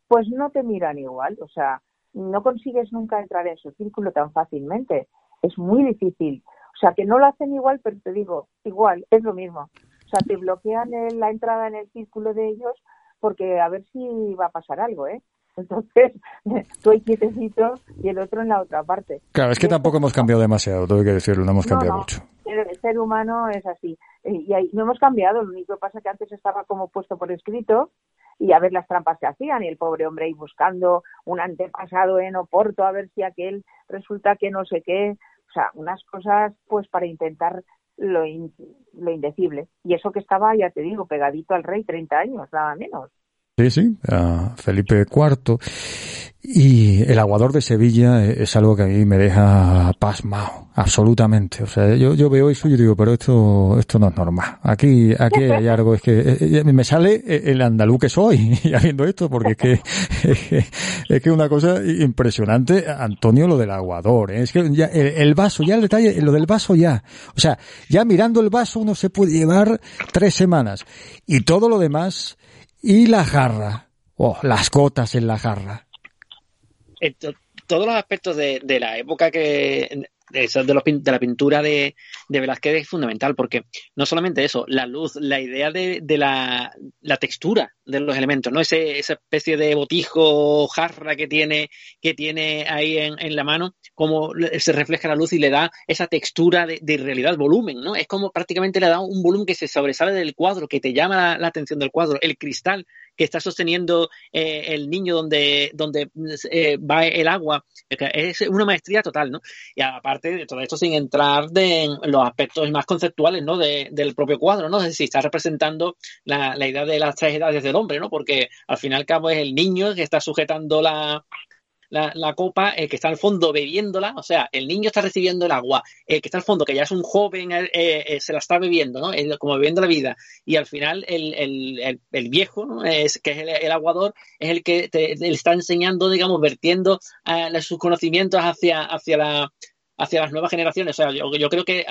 pues no te miran igual. O sea, no consigues nunca entrar en su círculo tan fácilmente. Es muy difícil. O sea, que no lo hacen igual, pero te digo, igual, es lo mismo. O sea, te bloquean la entrada en el círculo de ellos porque a ver si va a pasar algo, ¿eh? Entonces, tú ahí quietecito y el otro en la otra parte. Claro, es que tampoco hemos cambiado demasiado, tengo que decirlo, no hemos cambiado mucho. El ser humano es así. Y ahí no hemos cambiado, lo único que pasa es que antes estaba como puesto por escrito y a ver las trampas que hacían y el pobre hombre ahí buscando un antepasado en Oporto a ver si aquel resulta que no sé qué. O sea, unas cosas pues para intentar lo, lo indecible. Y eso que estaba, ya te digo, pegadito al rey 30 años, nada menos. Sí, sí, a Felipe IV. Y el aguador de Sevilla es algo que a mí me deja pasmado, absolutamente. O sea, yo, yo veo eso y digo, pero esto, esto no es normal. Aquí, aquí hay algo, es que eh, eh, me sale el andaluz que soy ya viendo esto, porque es que, es que, una cosa impresionante, Antonio, lo del aguador, ¿eh? es que ya el, vaso, ya el detalle, lo del vaso ya. O sea, ya mirando el vaso uno se puede llevar tres semanas. Y todo lo demás, y la jarra. Oh, las gotas en la jarra. todos los aspectos de, de la época que de, de, la pintura de, de, Velázquez es fundamental, porque no solamente eso, la luz, la idea de, de la, la, textura de los elementos, ¿no? Ese, esa especie de botijo, jarra que tiene, que tiene ahí en, en la mano, como se refleja la luz y le da esa textura de, de, realidad, volumen, ¿no? Es como prácticamente le da un volumen que se sobresale del cuadro, que te llama la atención del cuadro. El cristal que está sosteniendo eh, el niño donde, donde eh, va el agua. Es una maestría total, ¿no? Y aparte de todo esto, sin entrar en los aspectos más conceptuales, ¿no? del propio cuadro, ¿no? Es decir, está representando la, la idea de las tres edades del hombre, ¿no? Porque al fin y al cabo es el niño que está sujetando la, la, copa, el que está al fondo bebiéndola, o sea, el niño está recibiendo el agua, el que está al fondo, que ya es un joven, eh, eh, se la está bebiendo, ¿no? como bebiendo la vida. Y al final el, el, el, viejo, ¿no? es, que es el, aguador, es el que te, le está enseñando, digamos, vertiendo uh, sus conocimientos hacia, hacia, la, hacia las nuevas generaciones. O sea, yo, yo creo que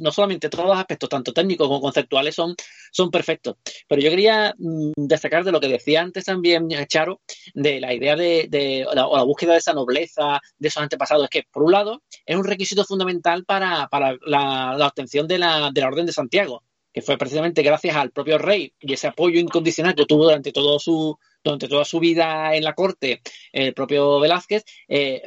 no solamente todos los aspectos, tanto técnicos como conceptuales, son, son perfectos. Pero yo quería mm, destacar de lo que decía antes también Charo, de la idea de, de la, o la búsqueda de esa nobleza, de esos antepasados, es que, por un lado, es un requisito fundamental para, para la, la obtención de la, de la Orden de Santiago que fue precisamente gracias al propio rey y ese apoyo incondicional que tuvo durante todo su durante toda su vida en la corte el propio Velázquez, eh,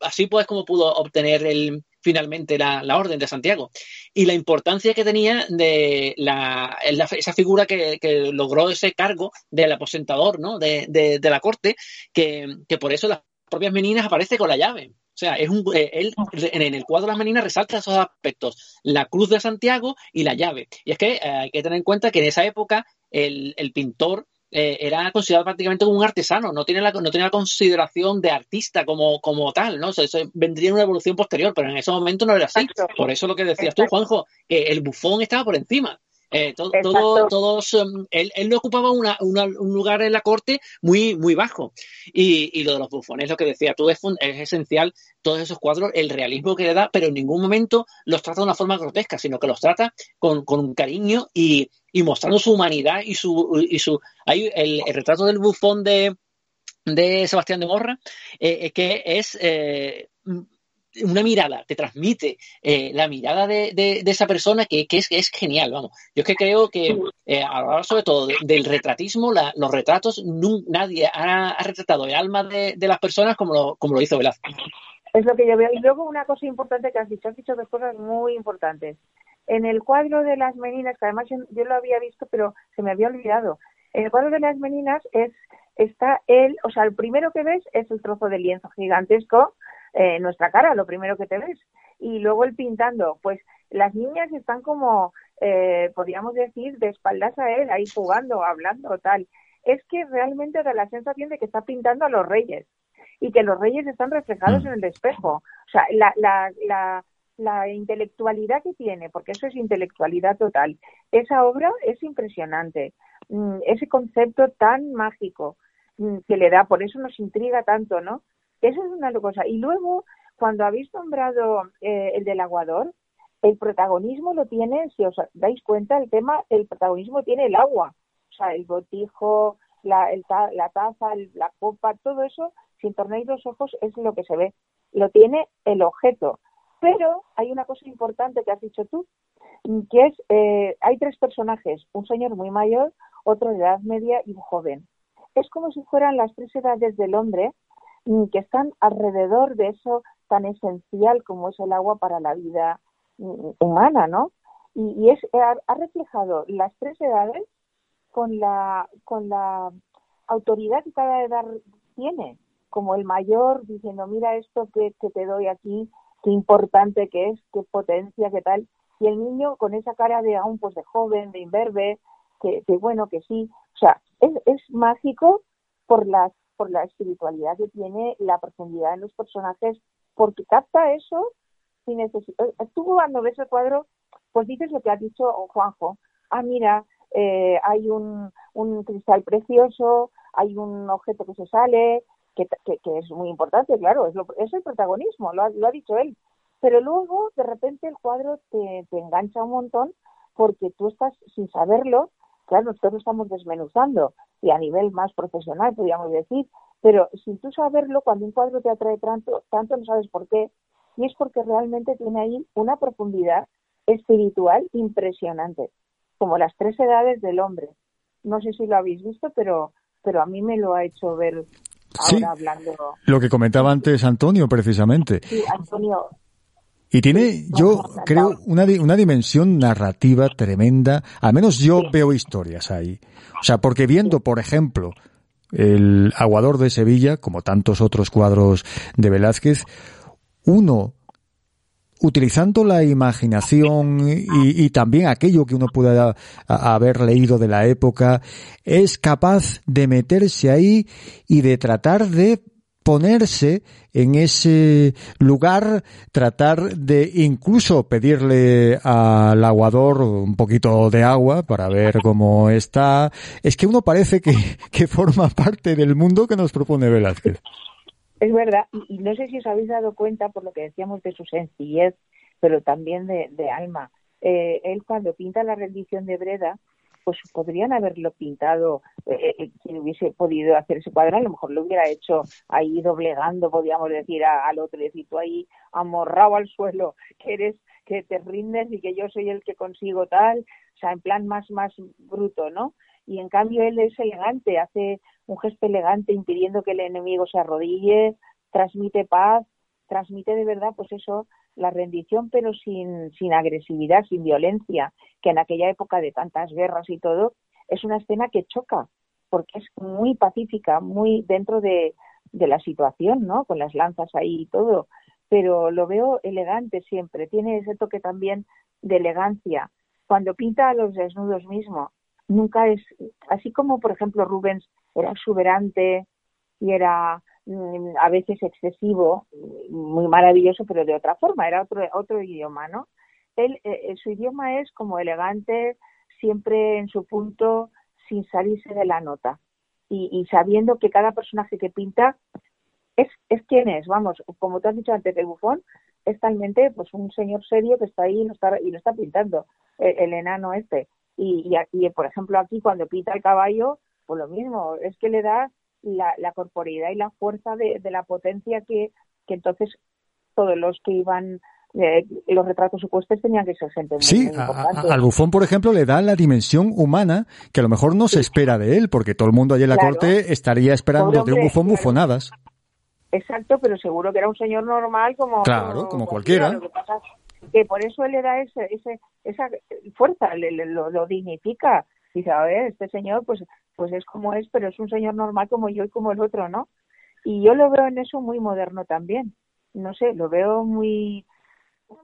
así pues como pudo obtener el, finalmente la, Orden de Santiago. Y la importancia que tenía de la, esa figura que, logró ese cargo del aposentador ¿no? de, la corte, que, que, por eso las propias meninas aparece con la llave. O sea, es un, eh, él en el cuadro de las meninas resalta esos aspectos, la cruz de Santiago y la llave. Y es que eh, hay que tener en cuenta que en esa época el, pintor eh, era considerado prácticamente como un artesano, no tiene la, no tiene la consideración de artista como, como tal, ¿no? O sea, eso vendría una evolución posterior, pero en ese momento no era así. Por eso lo que decías tú, Juanjo, que el bufón estaba por encima. Eh, todo, todos, em, él, él, ocupaba una, un lugar en la corte muy, muy bajo. Y, y, lo de los bufones, lo que decía tú, es, es, esencial, todos esos cuadros, el realismo que le da, pero en ningún momento los trata de una forma grotesca, sino que los trata con, con un cariño y, y, mostrando su humanidad y su... Y su hay el, retrato del bufón de, de Sebastián de Morra, eh, que es... Eh, una mirada, te transmite eh, la mirada de, de, esa persona que, que, es, es genial, vamos. Yo es que creo que eh, ahora sobre todo del retratismo, los retratos, nadie ha, retratado el alma de, de las personas como lo, como lo hizo Velázquez. Es lo que yo veo. Y luego una cosa importante que has dicho, has dicho dos cosas muy importantes. En el cuadro de las meninas, que además yo, lo había visto, pero se me había olvidado. En el cuadro de las meninas es está él, o sea, el primero que ves es el trozo de lienzo gigantesco eh, nuestra cara, lo primero que te ves. Y luego el pintando, pues las niñas están como, eh, podríamos decir, de espaldas a él, ahí jugando, hablando, tal. Es que realmente da la sensación de que está pintando a los reyes y que los reyes están reflejados mm. en el espejo. O sea, la, la, la, la intelectualidad que tiene, porque eso es intelectualidad total. Esa obra es impresionante. Mm, ese concepto tan mágico mm, que le da, por eso nos intriga tanto, ¿no? Esa es una cosa. Y luego, cuando habéis nombrado eh, el del aguador, el protagonismo lo tiene, si os dais cuenta, el tema, el protagonismo tiene el agua. O sea, el botijo, la, la taza, la copa, todo eso, si tornéis los ojos, es lo que se ve. Lo tiene el objeto. Pero hay una cosa importante que has dicho tú, que es, eh, hay tres personajes, un señor muy mayor, otro de edad media y un joven. Es como si fueran las tres edades del hombre que están alrededor de eso tan esencial como es el agua para la vida mm, humana, ¿no? Y, es, ha, reflejado las tres edades con la, con la autoridad que cada edad tiene, como el mayor diciendo, mira esto que, que te doy aquí, qué importante que es, qué potencia, qué tal, y el niño con esa cara de aún pues de joven, de imberbe, que, que bueno, que sí, o sea, es, es mágico por las por la espiritualidad que tiene, la profundidad en los personajes, porque capta eso sin necesidad. Eh, tú cuando ves el cuadro, pues dices lo que ha dicho Juanjo. Ah, mira, eh, hay un, un, cristal precioso, hay un objeto que se sale, que, que, es muy importante, claro, es, lo, es el protagonismo, lo ha, lo ha, dicho él. Pero luego, de repente, el cuadro te, te engancha un montón porque tú estás, sin saberlo, claro, nosotros estamos desmenuzando, y a nivel más profesional, podríamos decir, pero sin tú saberlo, cuando un cuadro te atrae tanto, tanto no sabes por qué, y es porque realmente tiene ahí una profundidad espiritual impresionante, como las tres edades del hombre. No sé si lo habéis visto, pero, pero a mí me lo ha hecho ver ahora hablando. Lo que comentaba antes Antonio, precisamente. Sí, Antonio, y tiene, yo creo, una, una dimensión narrativa tremenda. Al menos yo veo historias ahí. O sea, porque viendo, por ejemplo, el Aguador de Sevilla, como tantos otros cuadros de Velázquez, uno utilizando la imaginación y, y, también aquello que uno pueda haber leído de la época, es capaz de meterse ahí y de tratar de ponerse en ese lugar, tratar de incluso pedirle al aguador un poquito de agua para ver cómo está. Es que uno parece que, que forma parte del mundo que nos propone Velázquez. Es verdad, y no sé si os habéis dado cuenta por lo que decíamos de su sencillez, pero también de, de alma. Eh, él cuando pinta la rendición de Breda, pues podrían haberlo pintado eh, eh, quien hubiese podido hacer ese cuadro, a lo mejor lo hubiera hecho ahí doblegando, podríamos decir, al otro, decir tú ahí amorrado al suelo, que eres, que te rindes y que yo soy el que consigo tal, o sea, en plan más, más bruto, ¿no? Y en cambio él es elegante, hace un gesto elegante impidiendo que el enemigo se arrodille, transmite paz, transmite de verdad, pues eso, la rendición, pero sin, sin agresividad, sin violencia, que en aquella época de tantas guerras y todo, es una escena que choca, porque es muy pacífica, muy dentro de, la situación, ¿no? Con las lanzas ahí y todo, pero lo veo elegante siempre, tiene ese toque también de elegancia. Cuando pinta a los desnudos mismo, nunca es, así como por ejemplo Rubens era exuberante y era a veces excesivo, muy maravilloso, pero de otra forma, era otro, otro idioma, ¿no? Él, eh, eh, su idioma es como elegante, siempre en su punto, sin salirse de la nota. Y, sabiendo que cada personaje que pinta es, es quien es, vamos, como tú has dicho antes, el bufón es talmente pues un señor serio que está ahí y no está, y no está pintando, el, el enano este. Y, y, y, por ejemplo, aquí cuando pinta el caballo, pues lo mismo, es que le da la, la corporeidad y la fuerza de, la potencia que, que entonces todos los que iban eh, los retratos supuestos tenían que ser gente muy, sí, al bufón, por ejemplo, le da la dimensión humana que a lo mejor no se espera de él, porque todo el mundo allí en la corte estaría esperando de un bufón bufonadas. Exacto, pero seguro que era un señor normal como, claro, como, cualquiera. que, por eso él le da ese, ese, esa fuerza, le, lo, lo, dignifica. Dice, a ver, este señor pues pues es como es, pero es un señor normal como yo y como el otro, ¿no? Y yo lo veo en eso muy moderno también. No sé, lo veo muy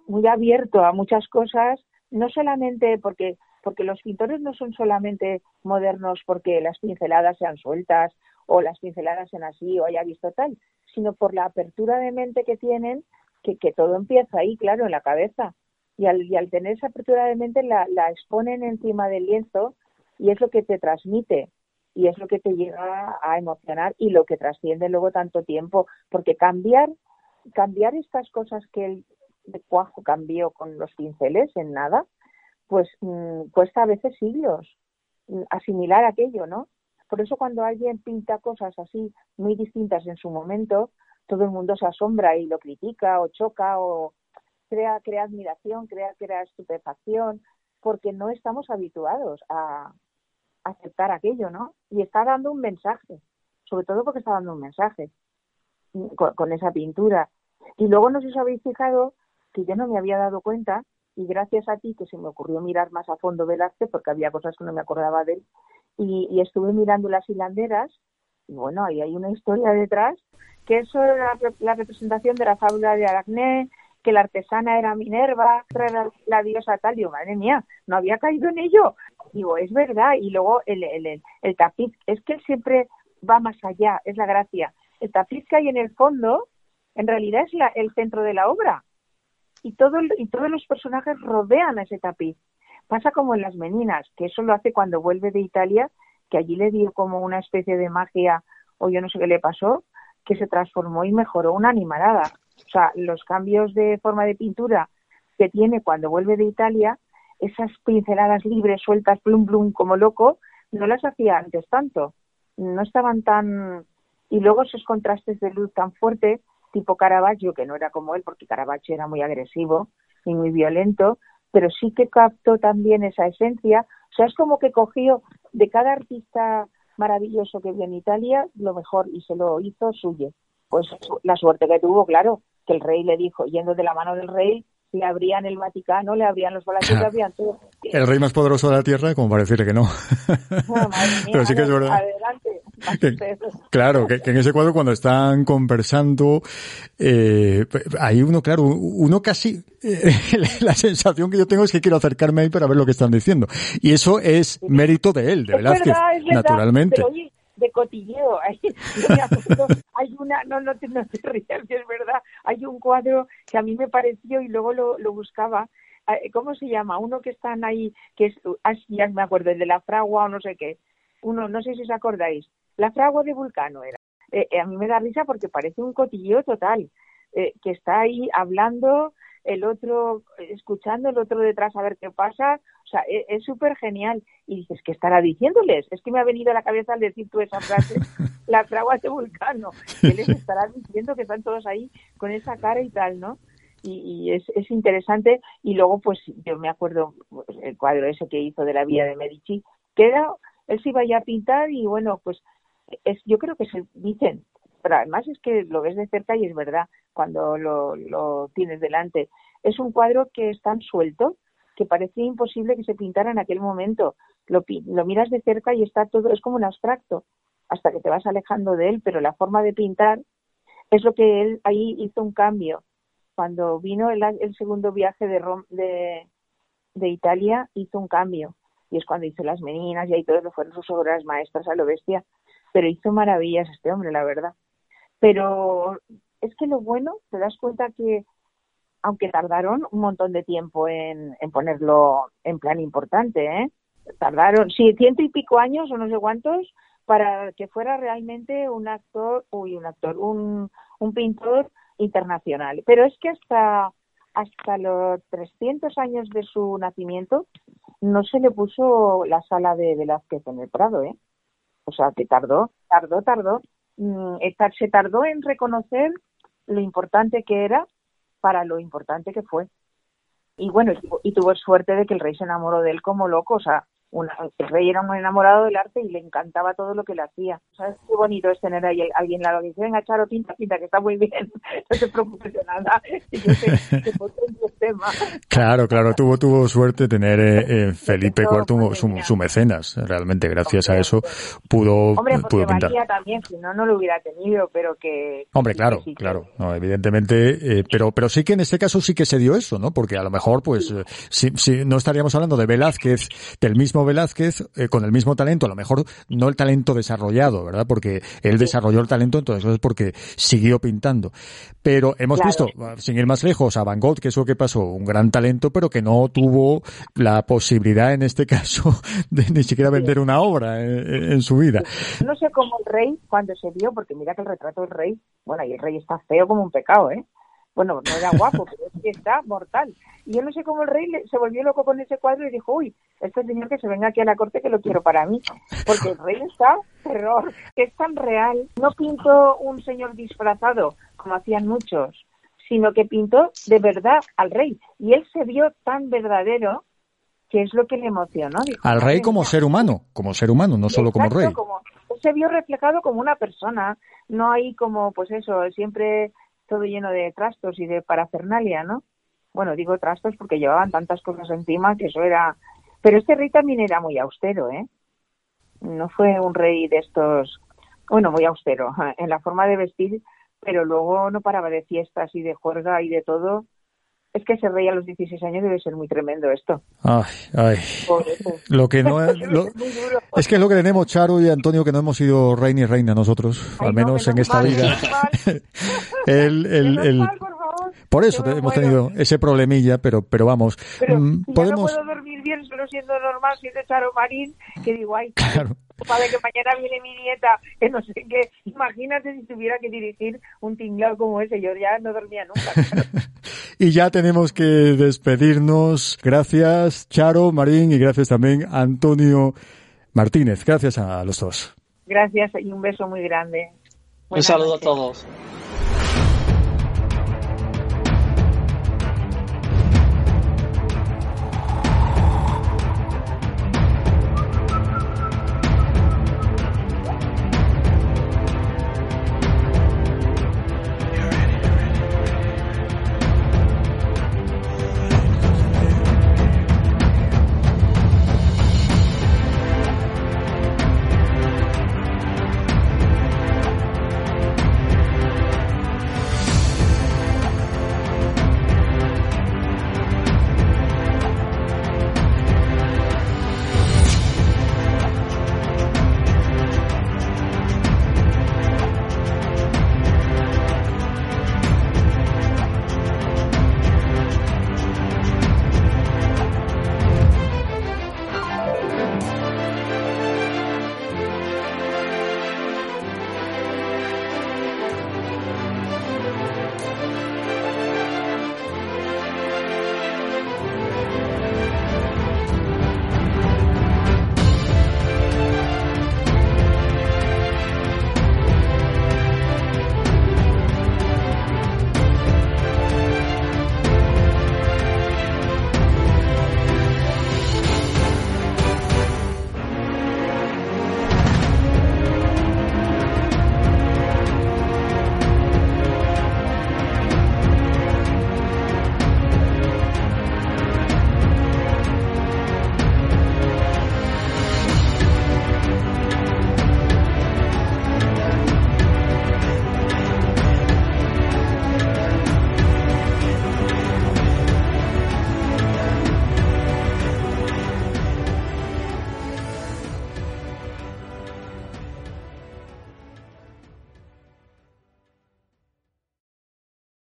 muy abierto a muchas cosas, no solamente porque porque los pintores no son solamente modernos porque las pinceladas sean sueltas o las pinceladas sean así o haya visto tal, sino por la apertura de mente que tienen, que, que todo empieza ahí, claro, en la cabeza. Y al, y al tener esa apertura de mente la, la exponen encima del lienzo y es lo que te transmite y es lo que te llega a emocionar y lo que trasciende luego tanto tiempo, porque cambiar, cambiar estas cosas que el cuajo cambió con los pinceles en nada, pues mm, cuesta a veces siglos mm, asimilar aquello, ¿no? Por eso cuando alguien pinta cosas así muy distintas en su momento, todo el mundo se asombra y lo critica o choca o crea, crea admiración, crea, crea estupefacción, porque no estamos habituados a, aceptar aquello, ¿no? Y está dando un mensaje, sobre todo porque está dando un mensaje con, esa pintura. Y luego no sé si os habéis fijado que yo no me había dado cuenta y gracias a ti que se me ocurrió mirar más a fondo Velázquez porque había cosas que no me acordaba de él y, estuve mirando las hilanderas y bueno, ahí hay una historia detrás que eso era la, representación de la fábula de Aracné, que la artesana era Minerva, la diosa tal, digo, madre mía, no había caído en ello. Digo, es verdad, y luego el, el, el, tapiz, es que él siempre va más allá, es la gracia. El tapiz que hay en el fondo, en realidad es la, el centro de la obra. Y, todo, y todos los personajes rodean a ese tapiz. Pasa como en las meninas, que eso lo hace cuando vuelve de Italia, que allí le dio como una especie de magia, o yo no sé qué le pasó, que se transformó y mejoró una animalada. O sea, los cambios de forma de pintura que tiene cuando vuelve de Italia, esas pinceladas libres, sueltas, plum, plum, como loco, no las hacía antes tanto. No estaban tan... Y luego esos contrastes de luz tan fuertes, tipo Caravaggio, que no era como él, porque Caravaggio era muy agresivo y muy violento, pero sí que captó también esa esencia. O sea, es como que cogió de cada artista maravilloso que vio en Italia lo mejor y se lo hizo suyo pues la suerte que tuvo, claro, que el rey le dijo, yendo de la mano del rey, le abrían el Vaticano, le abrían los palacios, le abrían todo. El rey más poderoso de la tierra, como para decirle que no. Pero sí que es verdad. claro, que, en ese cuadro cuando están conversando, eh, hay uno, claro, uno casi, eh, la sensación que yo tengo es que quiero acercarme ahí para ver lo que están diciendo. Y eso es mérito de él, de Velázquez, naturalmente de cotilleo. Hay, una, no, no te, no te es verdad, hay un cuadro que a mí me pareció y luego lo, lo buscaba. Eh, ¿Cómo se llama? Uno que están ahí, que es, así ya me acuerdo, el de la fragua o no sé qué. Uno, no sé si os acordáis. La fragua de Vulcano era. Eh, eh, a mí me da risa porque parece un cotilleo total, que está ahí hablando el otro escuchando, el otro detrás a ver qué pasa. O sea, e, es súper genial. Y dices, ¿qué estará diciéndoles? Es que me ha venido a la cabeza al decir tú esa frase, las fraguas de Vulcano. ¿Qué les estará diciendo que están todos ahí con esa cara y tal, no? Y, es, es interesante. Y luego, pues yo me acuerdo pues, el cuadro ese que hizo de la vía de Medici, que era, él se iba ya a pintar y bueno, pues es, yo creo que se dicen, pero además es que lo ves de cerca y es verdad cuando lo, tienes delante. Es un cuadro que es tan suelto que parecía imposible que se pintara en aquel momento. Lo, lo miras de cerca y está todo, es como un abstracto, hasta que te vas alejando de él, pero la forma de pintar es lo que él ahí hizo un cambio. Cuando vino el, el segundo viaje de, de, de Italia, hizo un cambio. Y es cuando hizo las meninas y ahí todo lo fueron sus obras maestras a lo bestia. Pero hizo maravillas este hombre, la verdad. Pero es que lo bueno, te das cuenta que aunque tardaron un montón de tiempo en, ponerlo en plan importante, ¿eh? Tardaron, sí, ciento y pico años o no sé cuántos para que fuera realmente un actor, uy, un actor, un, un pintor internacional. Pero es que hasta, hasta los 300 años de su nacimiento no se le puso la sala de Velázquez en el Prado, ¿eh? O sea, que tardó, tardó, tardó. Mm, se tardó en reconocer lo importante que era para lo importante que fue. Y bueno, y tuvo suerte de que el rey se enamoró de él como loco, o sea, el rey era un enamorado del arte y le encantaba todo lo que le hacía. ¿Sabes qué bonito es tener ahí alguien al lado que dice, venga, Charo, pinta, pinta, que está muy bien, no te preocupes de nada. Y yo tema. Claro, claro, tuvo, tuvo suerte tener eh, eh Felipe IV su, su, mecenas, realmente, gracias a eso pudo, Hombre, pudo pintar. también, si no, no lo hubiera tenido, pero que... Hombre, claro, claro, no, evidentemente, eh, pero, pero sí que en este caso sí que se dio eso, ¿no? Porque a lo mejor, pues, eh, si, si no estaríamos hablando de Velázquez, del mismo Velázquez eh, con el mismo talento, a lo mejor no el talento desarrollado, ¿verdad? Porque él desarrolló el talento, entonces es porque siguió pintando. Pero hemos visto, sin ir más lejos, a Van Gogh, que es lo que pasó, un gran talento, pero que no tuvo la posibilidad en este caso de ni siquiera vender una obra en, en su vida. No sé cómo el rey, cuando se vio, porque mira que el retrato del rey, bueno, y el rey está feo como un pecado, ¿eh? Bueno, no era guapo, pero es que está mortal. Y yo no sé cómo el rey se volvió loco con ese cuadro y dijo, uy, este señor que se venga aquí a la corte que lo quiero para mí. Porque el rey está terror, que es tan real. No pintó un señor disfrazado, como hacían muchos, sino que pintó de verdad al rey. Y él se vio tan verdadero que es lo que le emocionó. al rey como ser humano, como ser humano, no solo como rey. Como, se vio reflejado como una persona, no hay como, pues eso, siempre todo lleno de trastos y de parafernalia, ¿no? Bueno, digo trastos porque llevaban tantas cosas encima que eso era... Pero este rey también era muy austero, ¿eh? No fue un rey de estos, bueno, muy austero en la forma de vestir, pero luego no paraba de fiestas y de juerga y de todo es que ese rey a los 16 años debe ser muy tremendo esto. Ay, ay. Lo que no es, es que es lo que tenemos Charo y Antonio que no hemos sido rey ni reina nosotros, al menos en esta vida. el, el, el, por eso hemos tenido ese problemilla, pero pero vamos, pero, mm, podemos no puedo dormir bien solo siendo normal siendo Charo Marín, que digo, ay, claro para que mañana viene mi nieta, que no sé qué. Imagínate si tuviera que dirigir un tinglado como ese, yo ya no dormía nunca. y ya tenemos que despedirnos. Gracias, Charo, Marín, y gracias también Antonio Martínez. Gracias a los dos. Gracias y un beso muy grande. un saludo a todos.